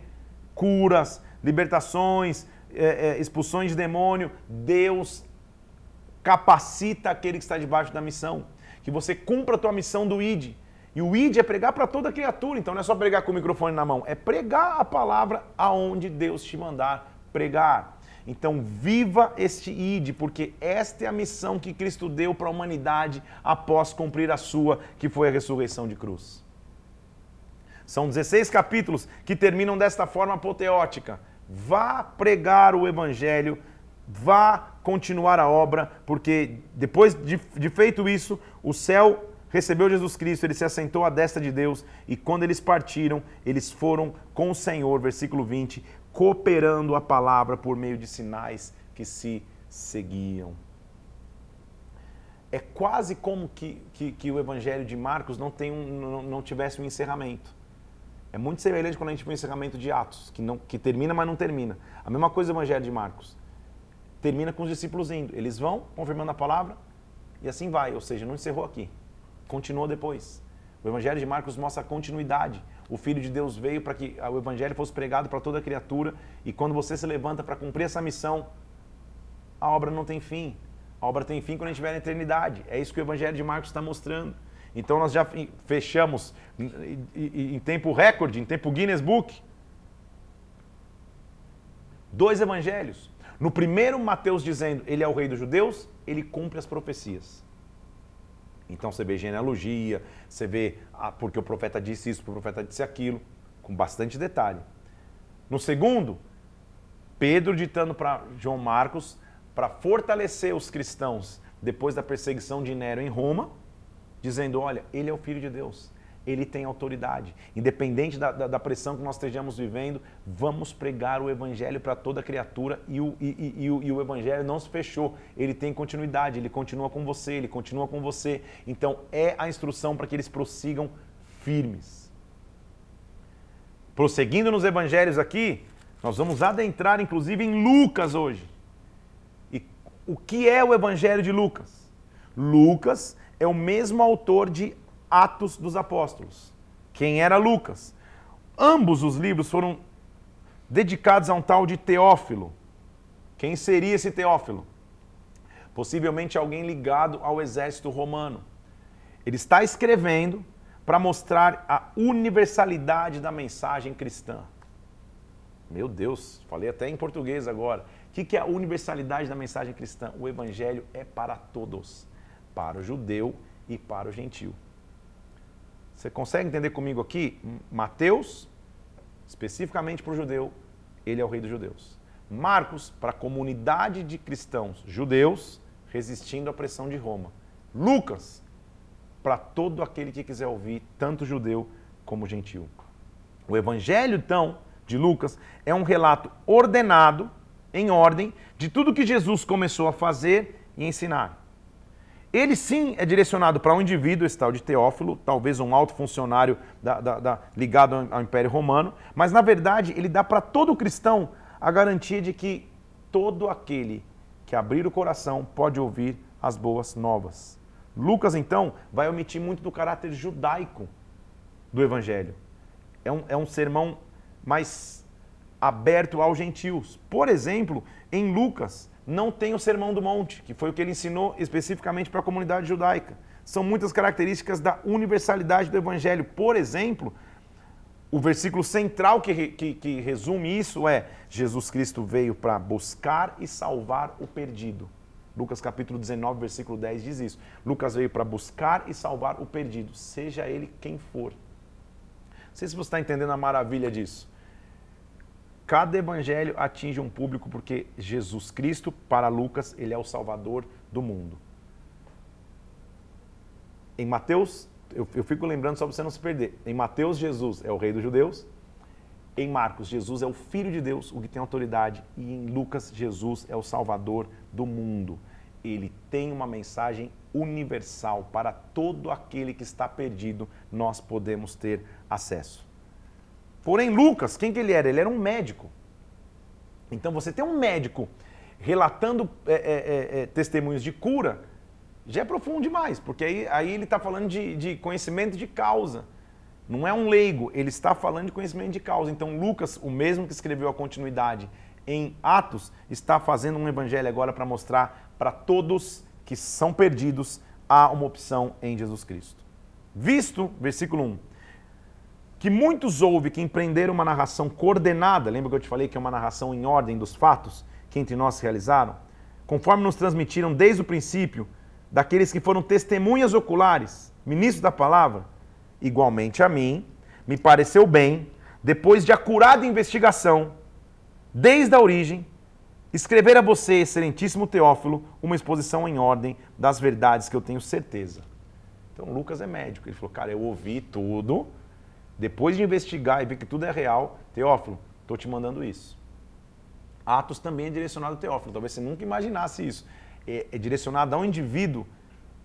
Curas, libertações, é, é, expulsões de demônio. Deus capacita aquele que está debaixo da missão. Que você cumpra a tua missão do ID. E o ID é pregar para toda criatura, então não é só pregar com o microfone na mão, é pregar a palavra aonde Deus te mandar pregar. Então, viva este id, porque esta é a missão que Cristo deu para a humanidade após cumprir a sua, que foi a ressurreição de cruz. São 16 capítulos que terminam desta forma apoteótica. Vá pregar o evangelho, vá continuar a obra, porque depois de, de feito isso, o céu recebeu Jesus Cristo, ele se assentou à destra de Deus, e quando eles partiram, eles foram com o Senhor, versículo 20, cooperando a palavra por meio de sinais que se seguiam. É quase como que, que, que o evangelho de Marcos não, tem um, não, não, tivesse um encerramento. É muito semelhante quando a gente tem um encerramento de Atos, que, não, que termina, mas não termina. A mesma coisa o evangelho de Marcos. Termina com os discípulos indo. Eles vão, confirmando a palavra, e assim vai. Ou seja, não encerrou aqui. Continua depois. O evangelho de Marcos mostra a continuidade. O Filho de Deus veio para que o Evangelho fosse pregado para toda criatura. E quando você se levanta para cumprir essa missão, a obra não tem fim. A obra tem fim quando a gente estiver na eternidade. É isso que o Evangelho de Marcos está mostrando. Então nós já fechamos em tempo recorde, em tempo Guinness Book, dois evangelhos. No primeiro, Mateus dizendo ele é o rei dos judeus, ele cumpre as profecias. Então você vê genealogia, você vê ah, porque o profeta disse isso, porque o profeta disse aquilo, com bastante detalhe. No segundo, Pedro ditando para João Marcos para fortalecer os cristãos depois da perseguição de Nero em Roma, dizendo: olha, ele é o filho de Deus. Ele tem autoridade. Independente da, da, da pressão que nós estejamos vivendo, vamos pregar o Evangelho para toda criatura e o, e, e, e, o, e o Evangelho não se fechou. Ele tem continuidade, ele continua com você, ele continua com você. Então é a instrução para que eles prossigam firmes. Prosseguindo nos Evangelhos aqui, nós vamos adentrar inclusive em Lucas hoje. E o que é o Evangelho de Lucas? Lucas é o mesmo autor de Atos dos Apóstolos. Quem era Lucas? Ambos os livros foram dedicados a um tal de Teófilo. Quem seria esse Teófilo? Possivelmente alguém ligado ao exército romano. Ele está escrevendo para mostrar a universalidade da mensagem cristã. Meu Deus, falei até em português agora. O que é a universalidade da mensagem cristã? O evangelho é para todos, para o judeu e para o gentio. Você consegue entender comigo aqui? Mateus, especificamente para o judeu, ele é o rei dos judeus. Marcos, para a comunidade de cristãos judeus resistindo à pressão de Roma. Lucas, para todo aquele que quiser ouvir, tanto judeu como gentil. O evangelho, então, de Lucas é um relato ordenado, em ordem, de tudo que Jesus começou a fazer e ensinar. Ele sim é direcionado para um indivíduo, esse tal de Teófilo, talvez um alto funcionário da, da, da, ligado ao Império Romano, mas na verdade ele dá para todo cristão a garantia de que todo aquele que abrir o coração pode ouvir as boas novas. Lucas, então, vai omitir muito do caráter judaico do Evangelho. É um, é um sermão mais aberto aos gentios. Por exemplo, em Lucas, não tem o Sermão do Monte, que foi o que ele ensinou especificamente para a comunidade judaica. São muitas características da universalidade do Evangelho. Por exemplo, o versículo central que, que, que resume isso é: Jesus Cristo veio para buscar e salvar o perdido. Lucas capítulo 19, versículo 10 diz isso. Lucas veio para buscar e salvar o perdido, seja ele quem for. Não sei se você está entendendo a maravilha disso. Cada evangelho atinge um público porque Jesus Cristo, para Lucas, ele é o Salvador do mundo. Em Mateus, eu, eu fico lembrando só para você não se perder. Em Mateus, Jesus é o Rei dos Judeus. Em Marcos, Jesus é o Filho de Deus, o que tem autoridade. E em Lucas, Jesus é o Salvador do mundo. Ele tem uma mensagem universal para todo aquele que está perdido, nós podemos ter acesso. Porém, Lucas, quem que ele era? Ele era um médico. Então, você tem um médico relatando é, é, é, é, testemunhos de cura, já é profundo demais, porque aí, aí ele está falando de, de conhecimento de causa. Não é um leigo, ele está falando de conhecimento de causa. Então, Lucas, o mesmo que escreveu a continuidade em Atos, está fazendo um evangelho agora para mostrar para todos que são perdidos há uma opção em Jesus Cristo. Visto, versículo 1, que muitos houve que empreenderam uma narração coordenada, lembra que eu te falei que é uma narração em ordem dos fatos que entre nós realizaram? Conforme nos transmitiram desde o princípio, daqueles que foram testemunhas oculares, ministros da palavra, igualmente a mim, me pareceu bem, depois de acurada investigação, desde a origem, escrever a você, excelentíssimo Teófilo, uma exposição em ordem das verdades que eu tenho certeza. Então Lucas é médico, ele falou, cara, eu ouvi tudo, depois de investigar e ver que tudo é real, Teófilo, estou te mandando isso. Atos também é direcionado a Teófilo, talvez você nunca imaginasse isso. É, é direcionado a um indivíduo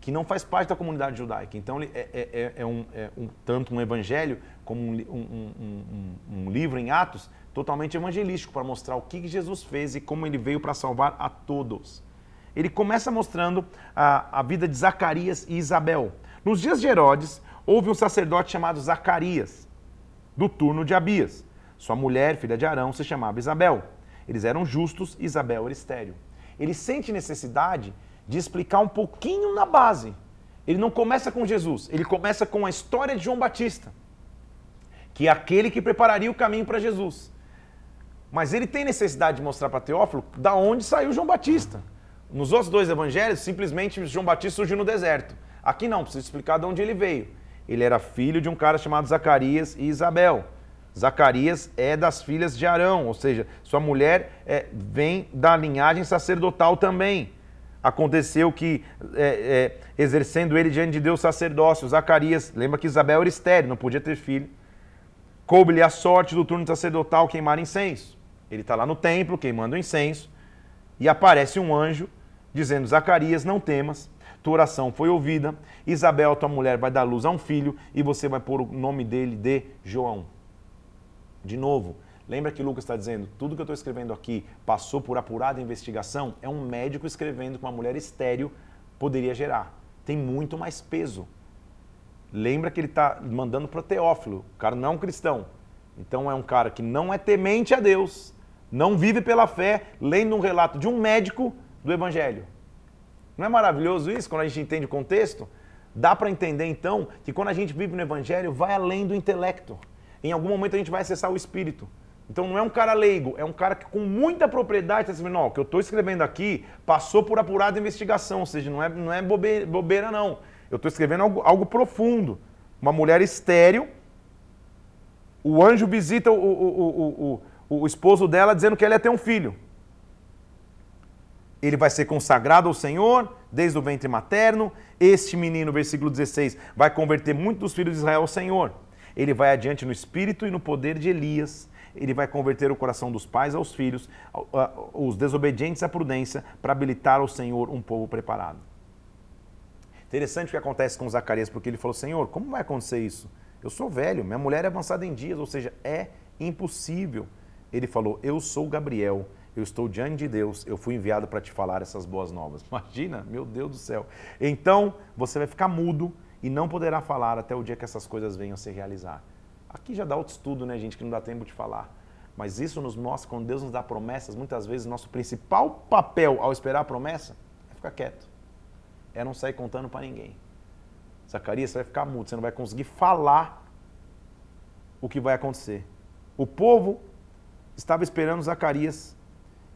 que não faz parte da comunidade judaica. Então, é, é, é, é um, é um, tanto um evangelho como um, um, um, livro em Atos totalmente evangelístico para mostrar o que Jesus fez e como ele veio para salvar a todos. Ele começa mostrando a, a vida de Zacarias e Isabel. Nos dias de Herodes, houve um sacerdote chamado Zacarias, do turno de Abias. Sua mulher, filha de Arão, se chamava Isabel. Eles eram justos Isabel era estéreo. Ele sente necessidade de explicar um pouquinho na base. Ele não começa com Jesus, ele começa com a história de João Batista, que é aquele que prepararia o caminho para Jesus. Mas ele tem necessidade de mostrar para Teófilo da onde saiu João Batista. Nos outros dois evangelhos, simplesmente João Batista surgiu no deserto. Aqui não, precisa explicar de onde ele veio. Ele era filho de um cara chamado Zacarias e Isabel. Zacarias é das filhas de Arão, ou seja, sua mulher é, vem da linhagem sacerdotal também. Aconteceu que, é, é, exercendo ele diante de Deus sacerdócio, Zacarias, lembra que Isabel era estéreo, não podia ter filho, coube-lhe a sorte do turno sacerdotal queimar incenso. Ele está lá no templo queimando incenso e aparece um anjo dizendo: Zacarias, não temas, tua oração foi ouvida. Isabel, tua mulher, vai dar luz a um filho e você vai pôr o nome dele de João. De novo, lembra que Lucas está dizendo: tudo que eu estou escrevendo aqui passou por apurada investigação? É um médico escrevendo que uma mulher estéreo poderia gerar. Tem muito mais peso. Lembra que ele está mandando para Teófilo. O cara não é um cristão. Então é um cara que não é temente a Deus, não vive pela fé, lendo um relato de um médico do Evangelho. Não é maravilhoso isso quando a gente entende o contexto? Dá para entender então que quando a gente vive no Evangelho, vai além do intelecto. Em algum momento a gente vai acessar o espírito. Então não é um cara leigo, é um cara que com muita propriedade está dizendo, o que eu estou escrevendo aqui passou por apurada investigação, ou seja, não é, não é bobeira, não. Eu estou escrevendo algo, algo profundo. Uma mulher estéril, o anjo visita o, o, o, o, esposo dela dizendo que ela ia ter um filho. Ele vai ser consagrado ao Senhor desde o ventre materno. Este menino, versículo 16, vai converter muitos dos filhos de Israel ao Senhor. Ele vai adiante no espírito e no poder de Elias. Ele vai converter o coração dos pais aos filhos, os desobedientes à prudência, para habilitar ao Senhor um povo preparado. Interessante o que acontece com Zacarias, porque ele falou: Senhor, como vai acontecer isso? Eu sou velho, minha mulher é avançada em dias, ou seja, é impossível. Ele falou: Eu sou Gabriel, eu estou diante de Deus, eu fui enviado para te falar essas boas novas. [laughs] Imagina, meu Deus do céu. Então, você vai ficar mudo e não poderá falar até o dia que essas coisas venham a se realizar. Aqui já dá outro estudo, né, gente, que não dá tempo de falar. Mas isso nos mostra, quando Deus nos dá promessas, muitas vezes nosso principal papel ao esperar a promessa é ficar quieto é não sair contando para ninguém. Zacarias, você vai ficar mudo, você não vai conseguir falar o que vai acontecer. O povo estava esperando Zacarias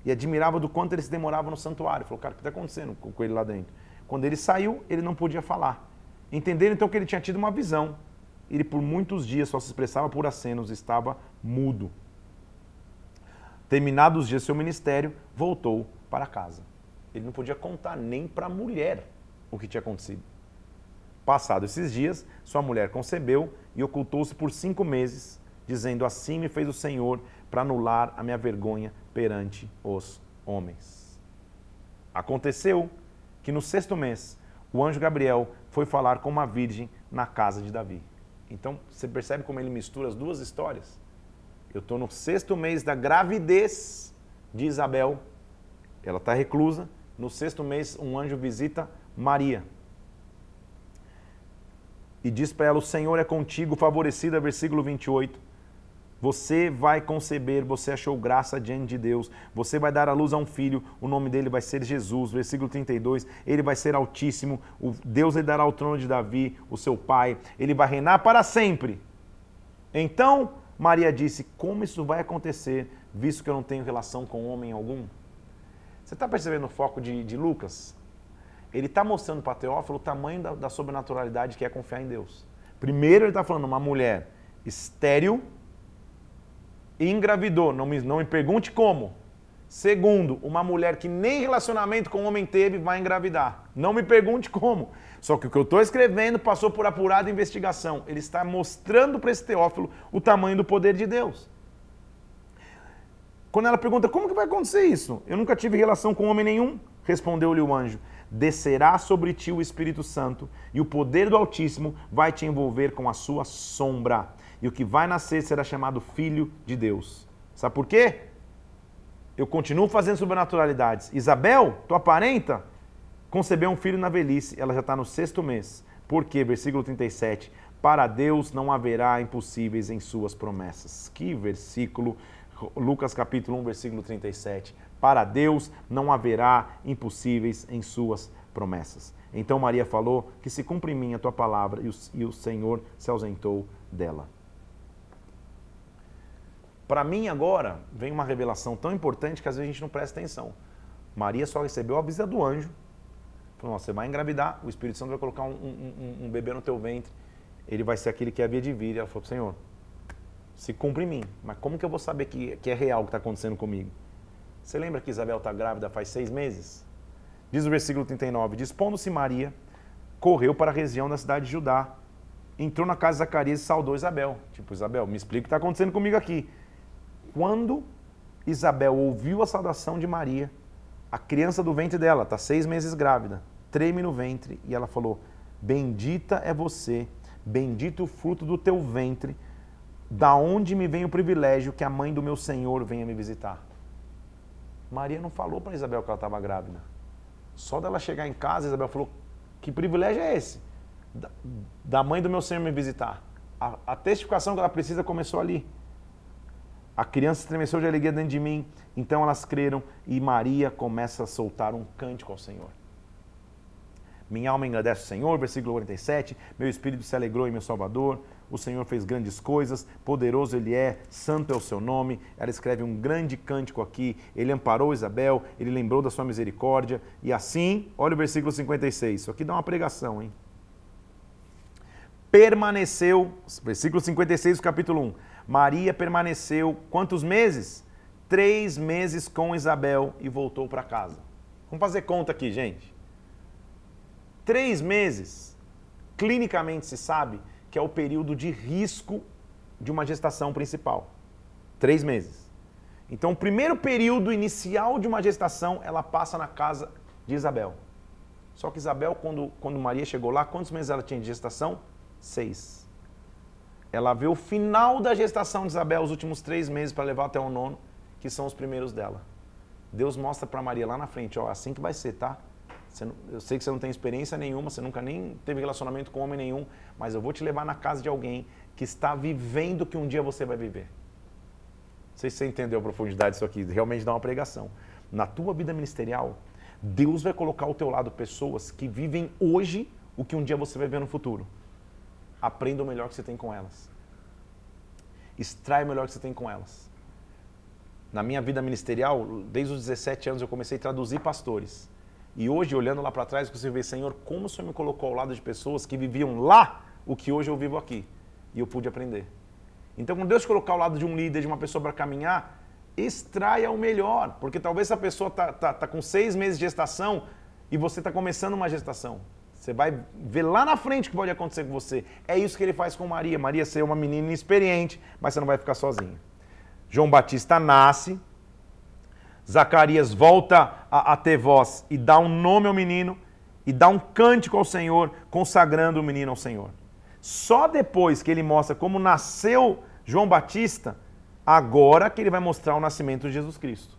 e admirava do quanto ele se demorava no santuário. Falou, cara, o que está acontecendo com ele lá dentro? Quando ele saiu, ele não podia falar. Entenderam então que ele tinha tido uma visão. Ele por muitos dias só se expressava por acenos, estava mudo. Terminados os dias seu ministério, voltou para casa. Ele não podia contar nem para a mulher o que tinha acontecido. Passados esses dias, sua mulher concebeu e ocultou-se por cinco meses, dizendo: Assim me fez o Senhor para anular a minha vergonha perante os homens. Aconteceu que no sexto mês, o anjo Gabriel foi falar com uma virgem na casa de Davi. Então, você percebe como ele mistura as duas histórias? Eu estou no sexto mês da gravidez de Isabel, ela está reclusa. No sexto mês, um anjo visita Maria. E diz para ela: O Senhor é contigo, favorecida, versículo 28. Você vai conceber, você achou graça diante de Deus. Você vai dar à luz a um filho, o nome dele vai ser Jesus. Versículo 32. Ele vai ser altíssimo. O Deus lhe dará o trono de Davi, o seu pai. Ele vai reinar para sempre. Então, Maria disse: Como isso vai acontecer, visto que eu não tenho relação com homem algum? Você está percebendo o foco de, de Lucas? ele está mostrando para Teófilo o tamanho da, da, sobrenaturalidade que é confiar em Deus. Primeiro, ele está falando uma mulher estéril engravidou. Não me, não me pergunte como. Segundo, uma mulher que nem relacionamento com homem teve vai engravidar. Não me pergunte como. Só que o que eu estou escrevendo passou por apurada investigação. Ele está mostrando para esse Teófilo o tamanho do poder de Deus. Quando ela pergunta como que vai acontecer isso? Eu nunca tive relação com homem nenhum. Respondeu-lhe o anjo descerá sobre ti o Espírito Santo, e o poder do Altíssimo vai te envolver com a sua sombra. E o que vai nascer será chamado Filho de Deus. Sabe por quê? Eu continuo fazendo sobrenaturalidades. Isabel, tua parenta, concebeu um filho na velhice, ela já está no sexto mês. Por quê? Versículo 37. Para Deus não haverá impossíveis em suas promessas. Que versículo, Lucas capítulo 1, versículo 37. Para Deus não haverá impossíveis em suas promessas. Então Maria falou que se cumpre em mim a tua palavra e o, e o Senhor se ausentou dela. Para mim agora vem uma revelação tão importante que às vezes a gente não presta atenção. Maria só recebeu a visita do anjo. Falou, você vai engravidar, o Espírito Santo vai colocar um, um, um, bebê no teu ventre, ele vai ser aquele que havia de vir. Ela falou, Senhor, se cumpre em mim, mas como que eu vou saber que, que é real o que está acontecendo comigo? Você lembra que Isabel está grávida faz seis meses? diz o versículo 39, dispondo-se Maria, correu para a região da cidade de Judá, entrou na casa de Zacarias e saudou Isabel. Tipo, Isabel, me explica o que está acontecendo comigo aqui. Quando Isabel ouviu a saudação de Maria, a criança do ventre dela, está seis meses grávida, treme no ventre, e ela falou: Bendita é você, bendito o fruto do teu ventre, da onde me vem o privilégio que a mãe do meu Senhor venha me visitar. Maria não falou para Isabel que ela estava grávida. Só dela chegar em casa, Isabel falou: Que privilégio é esse? Da, da mãe do meu Senhor me visitar. A, a testificação que ela precisa começou ali. A criança estremeceu de alegria dentro de mim, então elas creram e Maria começa a soltar um cântico ao Senhor. Minha alma agradece o Senhor, versículo 47. Meu espírito se alegrou em meu Salvador. O Senhor fez grandes coisas, poderoso Ele é, santo é o seu nome. Ela escreve um grande cântico aqui. Ele amparou Isabel, ele lembrou da sua misericórdia. E assim, olha o versículo 56. Isso aqui dá uma pregação, hein? Permaneceu, versículo 56 do capítulo 1. Maria permaneceu quantos meses? Três meses com Isabel e voltou para casa. Vamos fazer conta aqui, gente. Três meses, clinicamente se sabe que é o período de risco de uma gestação principal. Três meses. Então, o primeiro período inicial de uma gestação, ela passa na casa de Isabel. Só que Isabel, quando, quando Maria chegou lá, quantos meses ela tinha de gestação? Seis. Ela vê o final da gestação de Isabel, os últimos três meses para levar até o nono, que são os primeiros dela. Deus mostra para Maria lá na frente, ó, assim que vai ser, tá? Eu sei que você não tem experiência nenhuma, você nunca nem teve relacionamento com homem nenhum, mas eu vou te levar na casa de alguém que está vivendo o que um dia você vai viver. Não sei se você entendeu a profundidade disso aqui, realmente dá uma pregação. Na tua vida ministerial, Deus vai colocar ao teu lado pessoas que vivem hoje o que um dia você vai ver no futuro. Aprenda o melhor que você tem com elas. Extrai o melhor que você tem com elas. Na minha vida ministerial, desde os 17 anos eu comecei a traduzir pastores. E hoje, olhando lá para trás, consigo ver, Senhor, como o Senhor me colocou ao lado de pessoas que viviam lá o que hoje eu vivo aqui. E eu pude aprender. Então, quando Deus colocar ao lado de um líder, de uma pessoa para caminhar, extraia o melhor. Porque talvez essa pessoa está tá, tá com seis meses de gestação e você está começando uma gestação. Você vai ver lá na frente o que pode acontecer com você. É isso que ele faz com Maria. Maria ser uma menina inexperiente, mas você não vai ficar sozinha. João Batista nasce, Zacarias volta a, a, ter voz e dá um nome ao menino e dá um cântico ao Senhor, consagrando o menino ao Senhor. Só depois que ele mostra como nasceu João Batista, agora que ele vai mostrar o nascimento de Jesus Cristo.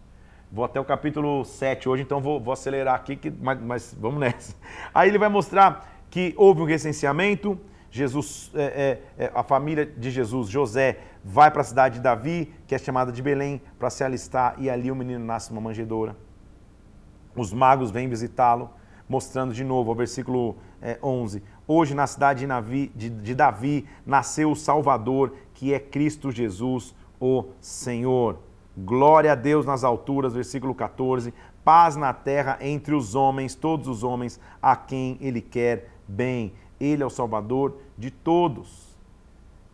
Vou até o capítulo 7 hoje, então vou, vou acelerar aqui, que, mas, mas, vamos nessa. [laughs] Aí ele vai mostrar que houve um recenseamento, Jesus, é, é, é a família de Jesus, José, vai para a cidade de Davi, que é chamada de Belém, para se alistar, e ali o menino nasce numa manjedoura. Os magos vêm visitá-lo, mostrando de novo, o versículo é, 11. Hoje, na cidade de, Navi, de, de Davi, nasceu o Salvador, que é Cristo Jesus, o Senhor. Glória a Deus nas alturas, versículo 14. Paz na terra entre os homens, todos os homens, a quem Ele quer bem. Ele é o Salvador de todos.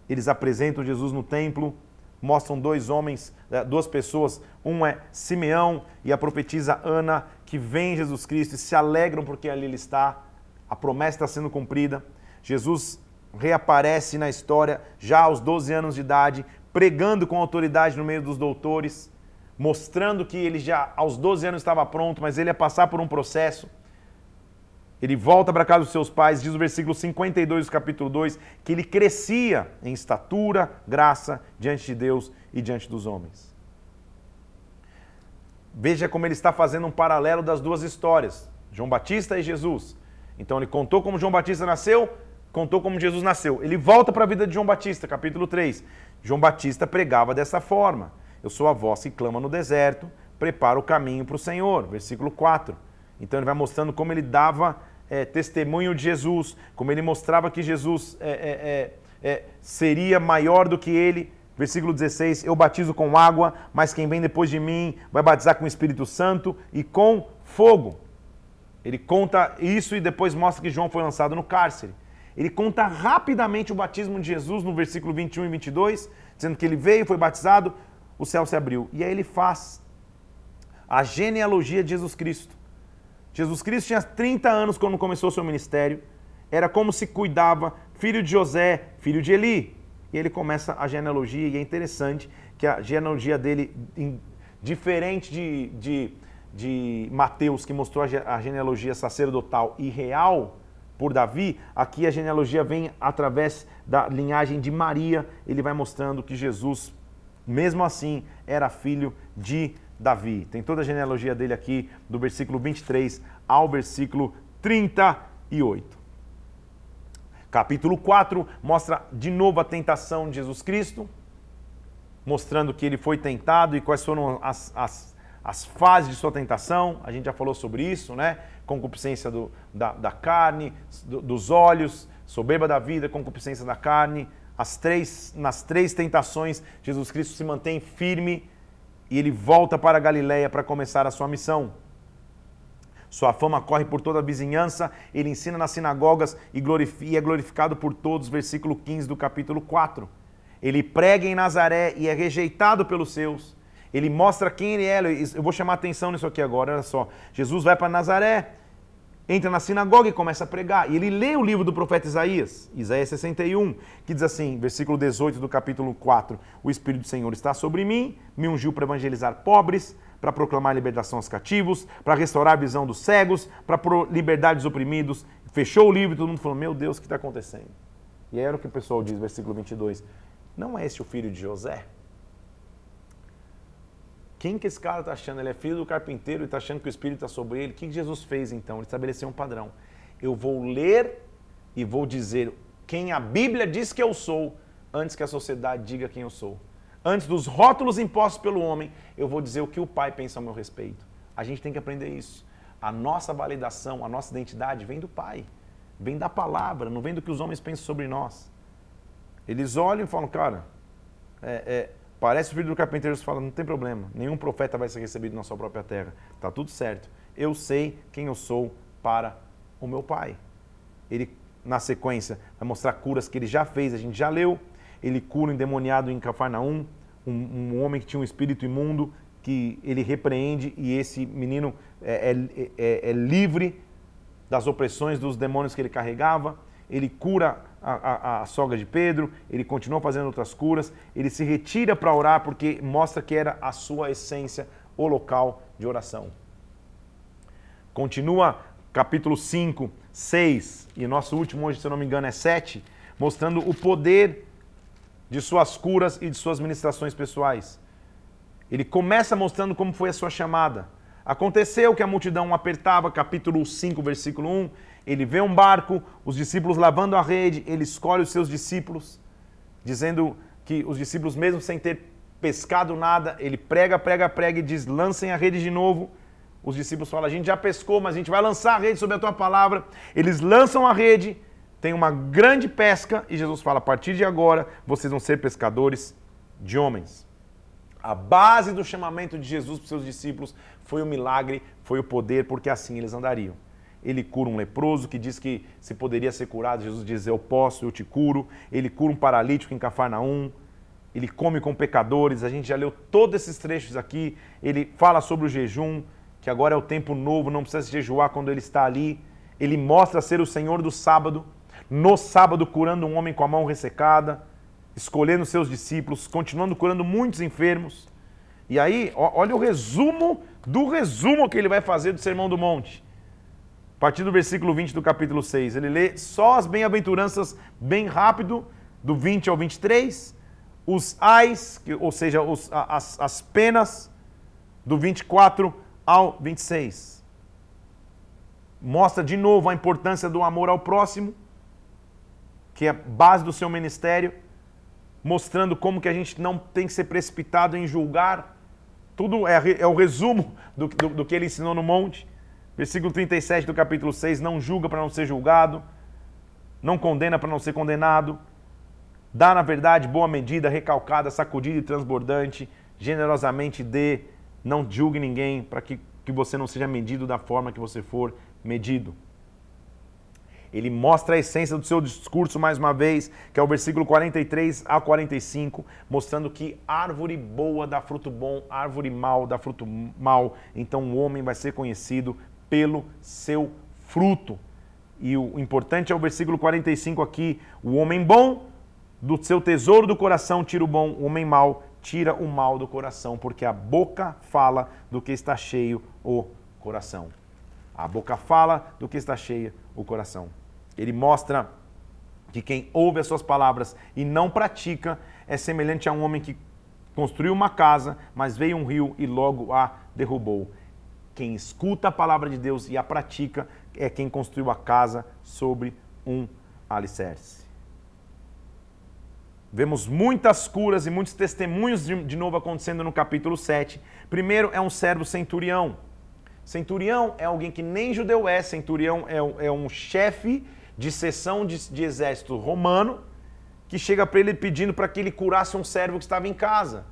Eles apresentam Jesus no templo, mostram dois homens, eh, duas pessoas, um é Simeão e a profetisa Ana, que vem Jesus Cristo e se alegram porque ali ele está, a promessa está sendo cumprida. Jesus reaparece na história já aos 12 anos de idade, pregando com autoridade no meio dos doutores, mostrando que ele já aos 12 anos estava pronto, mas ele ia passar por um processo. Ele volta para casa dos seus pais, diz o versículo 52 do capítulo 2, que ele crescia em estatura, graça diante de Deus e diante dos homens. Veja como ele está fazendo um paralelo das duas histórias, João Batista e Jesus. Então ele contou como João Batista nasceu, contou como Jesus nasceu. Ele volta para a vida de João Batista, capítulo 3. João Batista pregava dessa forma: Eu sou a voz que clama no deserto, prepara o caminho para o Senhor. Versículo 4. Então ele vai mostrando como ele dava é, testemunho de Jesus, como ele mostrava que Jesus é, é, seria maior do que ele. Versículo 16: Eu batizo com água, mas quem vem depois de mim vai batizar com o Espírito Santo e com fogo. Ele conta isso e depois mostra que João foi lançado no cárcere. Ele conta rapidamente o batismo de Jesus no versículo 21 e 22, dizendo que ele veio, foi batizado, o céu se abriu. E aí ele faz a genealogia de Jesus Cristo Jesus Cristo tinha 30 anos quando começou seu ministério. Era como se cuidava, filho de José, filho de Eli. E ele começa a genealogia, e é interessante que a genealogia dele, diferente de, de, de Mateus, que mostrou a genealogia sacerdotal e real por Davi, aqui a genealogia vem através da linhagem de Maria. Ele vai mostrando que Jesus, mesmo assim, era filho de Davi. Tem toda a genealogia dele aqui, do versículo 23 ao versículo 38. Capítulo 4 mostra de novo a tentação de Jesus Cristo, mostrando que ele foi tentado e quais foram as, as, as fases de sua tentação. A gente já falou sobre isso, né? Concupiscência do, da, da carne, do, dos olhos, soberba da vida, concupiscência da carne. As três, nas três tentações, Jesus Cristo se mantém firme e ele volta para Galiléia para começar a sua missão. Sua fama corre por toda a vizinhança, ele ensina nas sinagogas e, e é glorificado por todos, versículo 15 do capítulo 4. Ele prega em Nazaré e é rejeitado pelos seus. Ele mostra quem ele é. Eu vou chamar atenção nisso aqui agora, olha só. Jesus vai para Nazaré, entra na sinagoga e começa a pregar. E ele lê o livro do profeta Isaías, Isaías 61, que diz assim, versículo 18 do capítulo 4: O Espírito do Senhor está sobre mim, me ungiu para evangelizar pobres, para proclamar libertação aos cativos, para restaurar a visão dos cegos, para liberdade dos oprimidos. Fechou o livro e todo mundo falou: Meu Deus, o que está acontecendo? E era o que o pessoal diz, versículo 22. Não é esse o filho de José? Quem que esse cara está achando? Ele é filho do carpinteiro e está achando que o Espírito está sobre ele. O que Jesus fez então? Ele estabeleceu um padrão. Eu vou ler e vou dizer quem a Bíblia diz que eu sou, antes que a sociedade diga quem eu sou. Antes dos rótulos impostos pelo homem, eu vou dizer o que o Pai pensa ao meu respeito. A gente tem que aprender isso. A nossa validação, a nossa identidade vem do Pai, vem da palavra, não vem do que os homens pensam sobre nós. Eles olham e falam, cara, é, é, Parece o filho do carpinteiro fala, não tem problema, nenhum profeta vai ser recebido na sua própria terra. Tá tudo certo. Eu sei quem eu sou para o meu pai. Ele, na sequência, vai mostrar curas que ele já fez, a gente já leu. Ele cura um endemoniado em Cafarnaum, um, um homem que tinha um espírito imundo, que ele repreende e esse menino é, é, é, é livre das opressões dos demônios que ele carregava. Ele cura a, a, sogra de Pedro, ele continua fazendo outras curas, ele se retira para orar porque mostra que era a sua essência, o local de oração. Continua capítulo 5, 6, e nosso último hoje, se eu não me engano, é 7, mostrando o poder de suas curas e de suas ministrações pessoais. Ele começa mostrando como foi a sua chamada. Aconteceu que a multidão apertava, capítulo 5, versículo 1, ele vê um barco, os discípulos lavando a rede, ele escolhe os seus discípulos, dizendo que os discípulos, mesmo sem ter pescado nada, ele prega, prega, prega e diz: lancem a rede de novo. Os discípulos falam: a gente já pescou, mas a gente vai lançar a rede sobre a tua palavra. Eles lançam a rede, tem uma grande pesca e Jesus fala: a partir de agora vocês vão ser pescadores de homens. A base do chamamento de Jesus para os seus discípulos foi o milagre, foi o poder, porque assim eles andariam ele cura um leproso que diz que se poderia ser curado, Jesus diz: Eu posso, eu te curo. Ele cura um paralítico em Cafarnaum. Ele come com pecadores. A gente já leu todos esses trechos aqui. Ele fala sobre o jejum, que agora é o tempo novo, não precisa se jejuar quando ele está ali. Ele mostra ser o Senhor do sábado. No sábado, curando um homem com a mão ressecada, escolhendo seus discípulos, continuando curando muitos enfermos. E aí, olha o resumo do resumo que ele vai fazer do Sermão do Monte. Partir do versículo 20 do capítulo 6, ele lê só as bem-aventuranças bem rápido, do 20 ao 23, os ais, ou seja, os, as, as penas, do 24 ao 26. Mostra de novo a importância do amor ao próximo, que é a base do seu ministério, mostrando como que a gente não tem que ser precipitado em julgar. Tudo é, é o resumo do, do, do que ele ensinou no monte. Versículo 37 do capítulo 6: Não julga para não ser julgado, não condena para não ser condenado, dá na verdade boa medida, recalcada, sacudida e transbordante, generosamente dê, não julgue ninguém, para que, que você não seja medido da forma que você for medido. Ele mostra a essência do seu discurso mais uma vez, que é o versículo 43 a 45, mostrando que árvore boa dá fruto bom, árvore mal dá fruto mal, então o homem vai ser conhecido pelo seu fruto. E o importante é o versículo 45 aqui: o homem bom do seu tesouro do coração tira o bom, o homem mau tira o mal do coração, porque a boca fala do que está cheio o coração. A boca fala do que está cheio o coração. Ele mostra que quem ouve as suas palavras e não pratica é semelhante a um homem que construiu uma casa, mas veio um rio e logo a derrubou. Quem escuta a palavra de Deus e a pratica é quem construiu a casa sobre um alicerce. Vemos muitas curas e muitos testemunhos de, novo acontecendo no capítulo 7. Primeiro é um servo centurião. Centurião é alguém que nem judeu é, centurião é, é um chefe de seção de, de exército romano que chega para ele pedindo para que ele curasse um servo que estava em casa.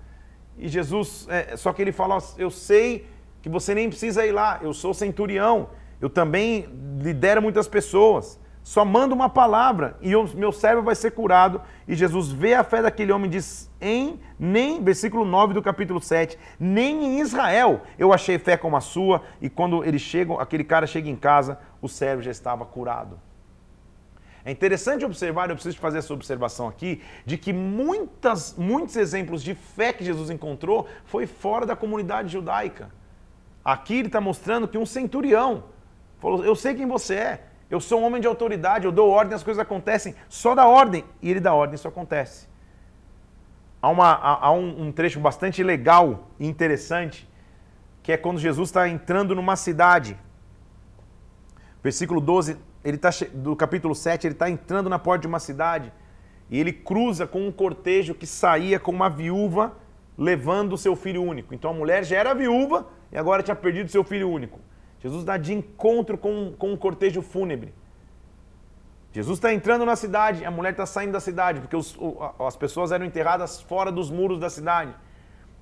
E Jesus, é, só que ele fala: Eu sei que você nem precisa ir lá, eu sou centurião, eu também lidero muitas pessoas. Só manda uma palavra e o meu servo vai ser curado. E Jesus vê a fé daquele homem e diz: em nem, versículo 9 do capítulo 7, nem em Israel eu achei fé como a sua. E quando ele chega, aquele cara chega em casa, o servo já estava curado. É interessante observar, eu preciso fazer essa observação aqui, de que muitas, muitos exemplos de fé que Jesus encontrou foi fora da comunidade judaica. Aqui ele está mostrando que um centurião falou: Eu sei quem você é, eu sou um homem de autoridade, eu dou ordem, as coisas acontecem, só dá ordem. E ele dá ordem, isso acontece. Há, uma, há, há um, um trecho bastante legal e interessante, que é quando Jesus está entrando numa cidade. Versículo 12 ele tá, do capítulo 7, ele está entrando na porta de uma cidade e ele cruza com um cortejo que saía com uma viúva levando o seu filho único. Então a mulher já era viúva e agora tinha perdido seu filho único. Jesus dá de encontro com, com um cortejo fúnebre. Jesus está entrando na cidade, a mulher está saindo da cidade, porque os, as pessoas eram enterradas fora dos muros da cidade.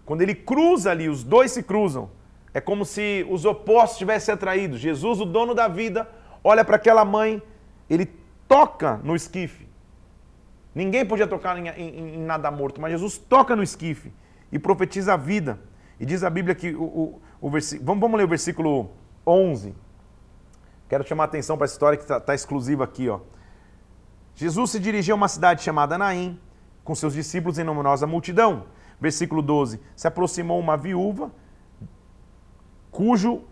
Quando ele cruza ali, os dois se cruzam. É como se os opostos tivessem atraído. Jesus, o dono da vida, olha para aquela mãe, ele toca no esquife. Ninguém podia tocar em, em, em, nada morto, mas Jesus toca no esquife e profetiza a vida. E diz a Bíblia que o, o, o versículo. Vamos, vamos ler o versículo 11. Quero chamar a atenção para essa história que está tá exclusiva aqui. Ó. Jesus se dirigiu a uma cidade chamada Naim, com seus discípulos em numerosa multidão. Versículo 12: Se aproximou uma viúva, cujo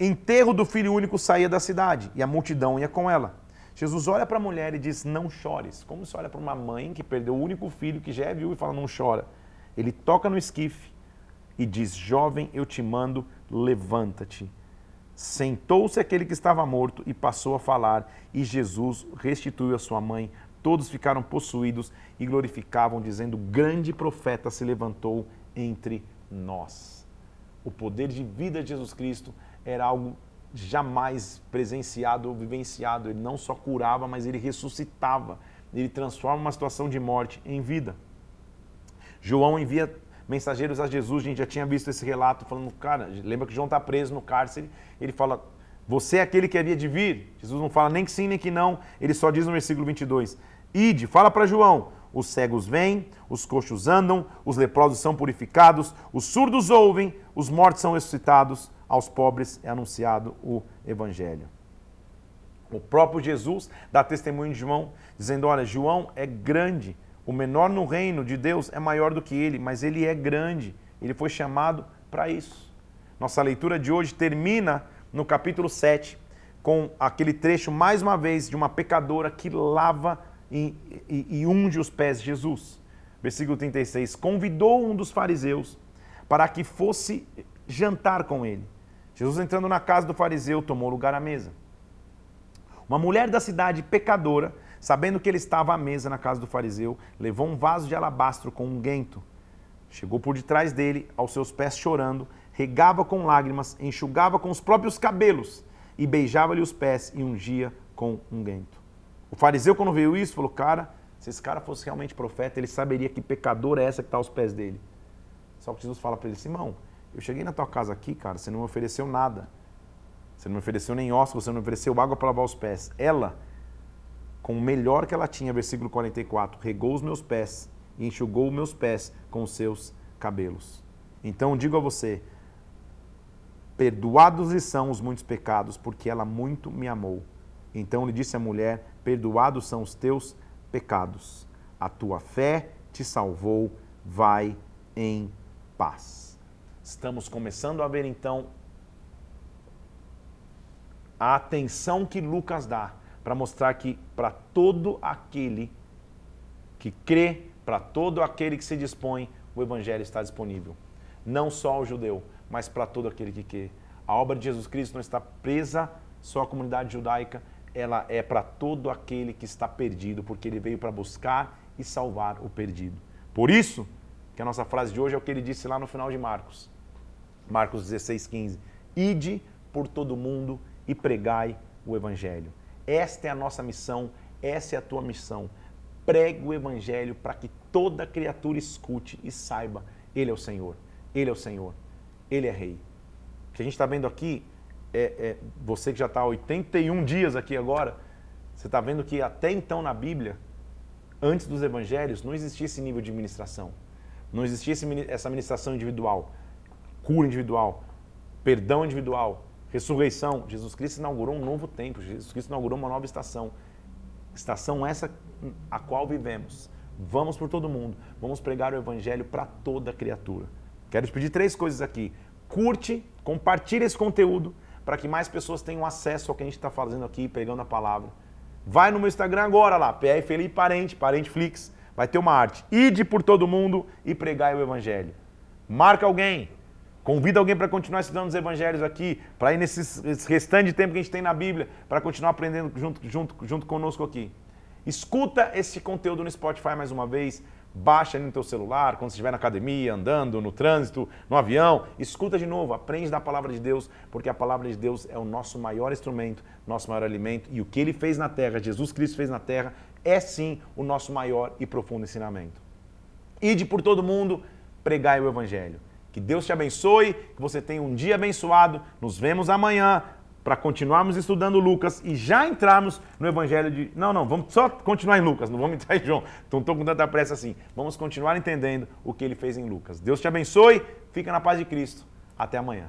enterro do filho único saía da cidade e a multidão ia com ela. Jesus olha para a mulher e diz: Não chores. Como se olha para uma mãe que perdeu o único filho, que já é viúva, e fala: Não chora. Ele toca no esquife e diz: Jovem, eu te mando, levanta-te. Sentou-se aquele que estava morto e passou a falar, e Jesus restituiu a sua mãe. Todos ficaram possuídos e glorificavam, dizendo: Grande profeta se levantou entre nós. O poder de vida de Jesus Cristo era algo jamais presenciado ou vivenciado. Ele não só curava, mas ele ressuscitava. Ele transforma uma situação de morte em vida. João envia mensageiros a Jesus, a gente já tinha visto esse relato, falando, cara, lembra que João está preso no cárcere, ele fala, você é aquele que havia de vir? Jesus não fala nem que sim, nem que não, ele só diz no versículo 22, ide, fala para João, os cegos vêm, os coxos andam, os leprosos são purificados, os surdos ouvem, os mortos são ressuscitados, aos pobres é anunciado o Evangelho. O próprio Jesus dá testemunho de João, dizendo: Olha, João é grande, o menor no reino de Deus é maior do que ele, mas ele é grande, ele foi chamado para isso. Nossa leitura de hoje termina no capítulo 7, com aquele trecho, mais uma vez, de uma pecadora que lava e, e, e unge os pés de Jesus. Versículo 36: Convidou um dos fariseus para que fosse jantar com ele. Jesus entrando na casa do fariseu, tomou lugar à mesa. Uma mulher da cidade, pecadora, sabendo que ele estava à mesa na casa do fariseu, levou um vaso de alabastro com um guento. Chegou por detrás dele, aos seus pés chorando, regava com lágrimas, enxugava com os próprios cabelos e beijava-lhe os pés e ungia com um guento. O fariseu, quando viu isso, falou: Cara, se esse cara fosse realmente profeta, ele saberia que pecador é essa que está aos pés dele. Só que Jesus fala para ele: Simão, eu cheguei na tua casa aqui, cara, você não me ofereceu nada. Você não me ofereceu nem ossos, você não me ofereceu água para lavar os pés. Ela, com o melhor que ela tinha, versículo 44, regou os meus pés e enxugou os meus pés com os seus cabelos. Então digo a você, Perdoados lhe são os muitos pecados, porque ela muito me amou. Então lhe disse a mulher: Perdoados são os teus pecados. A tua fé te salvou. Vai em paz. Estamos começando a ver então a atenção que Lucas dá para mostrar que para todo aquele que crê, para todo aquele que se dispõe, o evangelho está disponível. Não só ao judeu, mas para todo aquele que crê. A obra de Jesus Cristo não está presa só à comunidade judaica, ela é para todo aquele que está perdido, porque ele veio para buscar e salvar o perdido. Por isso, que a nossa frase de hoje é o que ele disse lá no final de Marcos. Marcos 16, 15. Ide por todo mundo e pregai o evangelho. Esta é a nossa missão, essa é a tua missão. Pregue o evangelho para que toda criatura escute e saiba, ele é o Senhor, ele é o Senhor, ele é rei. O que a gente está vendo aqui é, é, você que já está há 81 dias aqui agora, você está vendo que até então na Bíblia, antes dos evangelhos, não existia esse nível de ministração. Não existia esse, essa ministração individual, cura individual, perdão individual, ressurreição. Jesus Cristo inaugurou um novo tempo, Jesus Cristo inaugurou uma nova estação. Estação essa a qual vivemos. Vamos por todo mundo, vamos pregar o evangelho para toda criatura. Quero te pedir três coisas aqui. Curte, compartilhe esse conteúdo para que mais pessoas tenham acesso ao que a gente está fazendo aqui, pegando a palavra. Vai no meu Instagram agora lá, PR Felipe Parente, Parente Flix, vai ter uma arte. Ide por todo mundo e pregai o evangelho. Marca alguém, convida alguém para continuar estudando os evangelhos aqui, para ir nesse restante de tempo que a gente tem na Bíblia, para continuar aprendendo junto, junto, junto conosco aqui. Escuta esse conteúdo no Spotify mais uma vez, baixa no teu celular, quando você estiver na academia, andando, no trânsito, no avião, escuta de novo, aprende da palavra de Deus, porque a palavra de Deus é o nosso maior instrumento, nosso maior alimento, e o que ele fez na terra, Jesus Cristo fez na terra, é sim o nosso maior e profundo ensinamento. Ide por todo mundo, pregai o evangelho. Que Deus te abençoe, que você tenha um dia abençoado. Nos vemos amanhã para continuarmos estudando Lucas e já entrarmos no evangelho de. Não, não, vamos só continuar em Lucas, não vamos [laughs] entrar em João. Então, não estou com tanta pressa assim. Vamos continuar entendendo o que ele fez em Lucas. Deus te abençoe, fica na paz de Cristo. Até amanhã.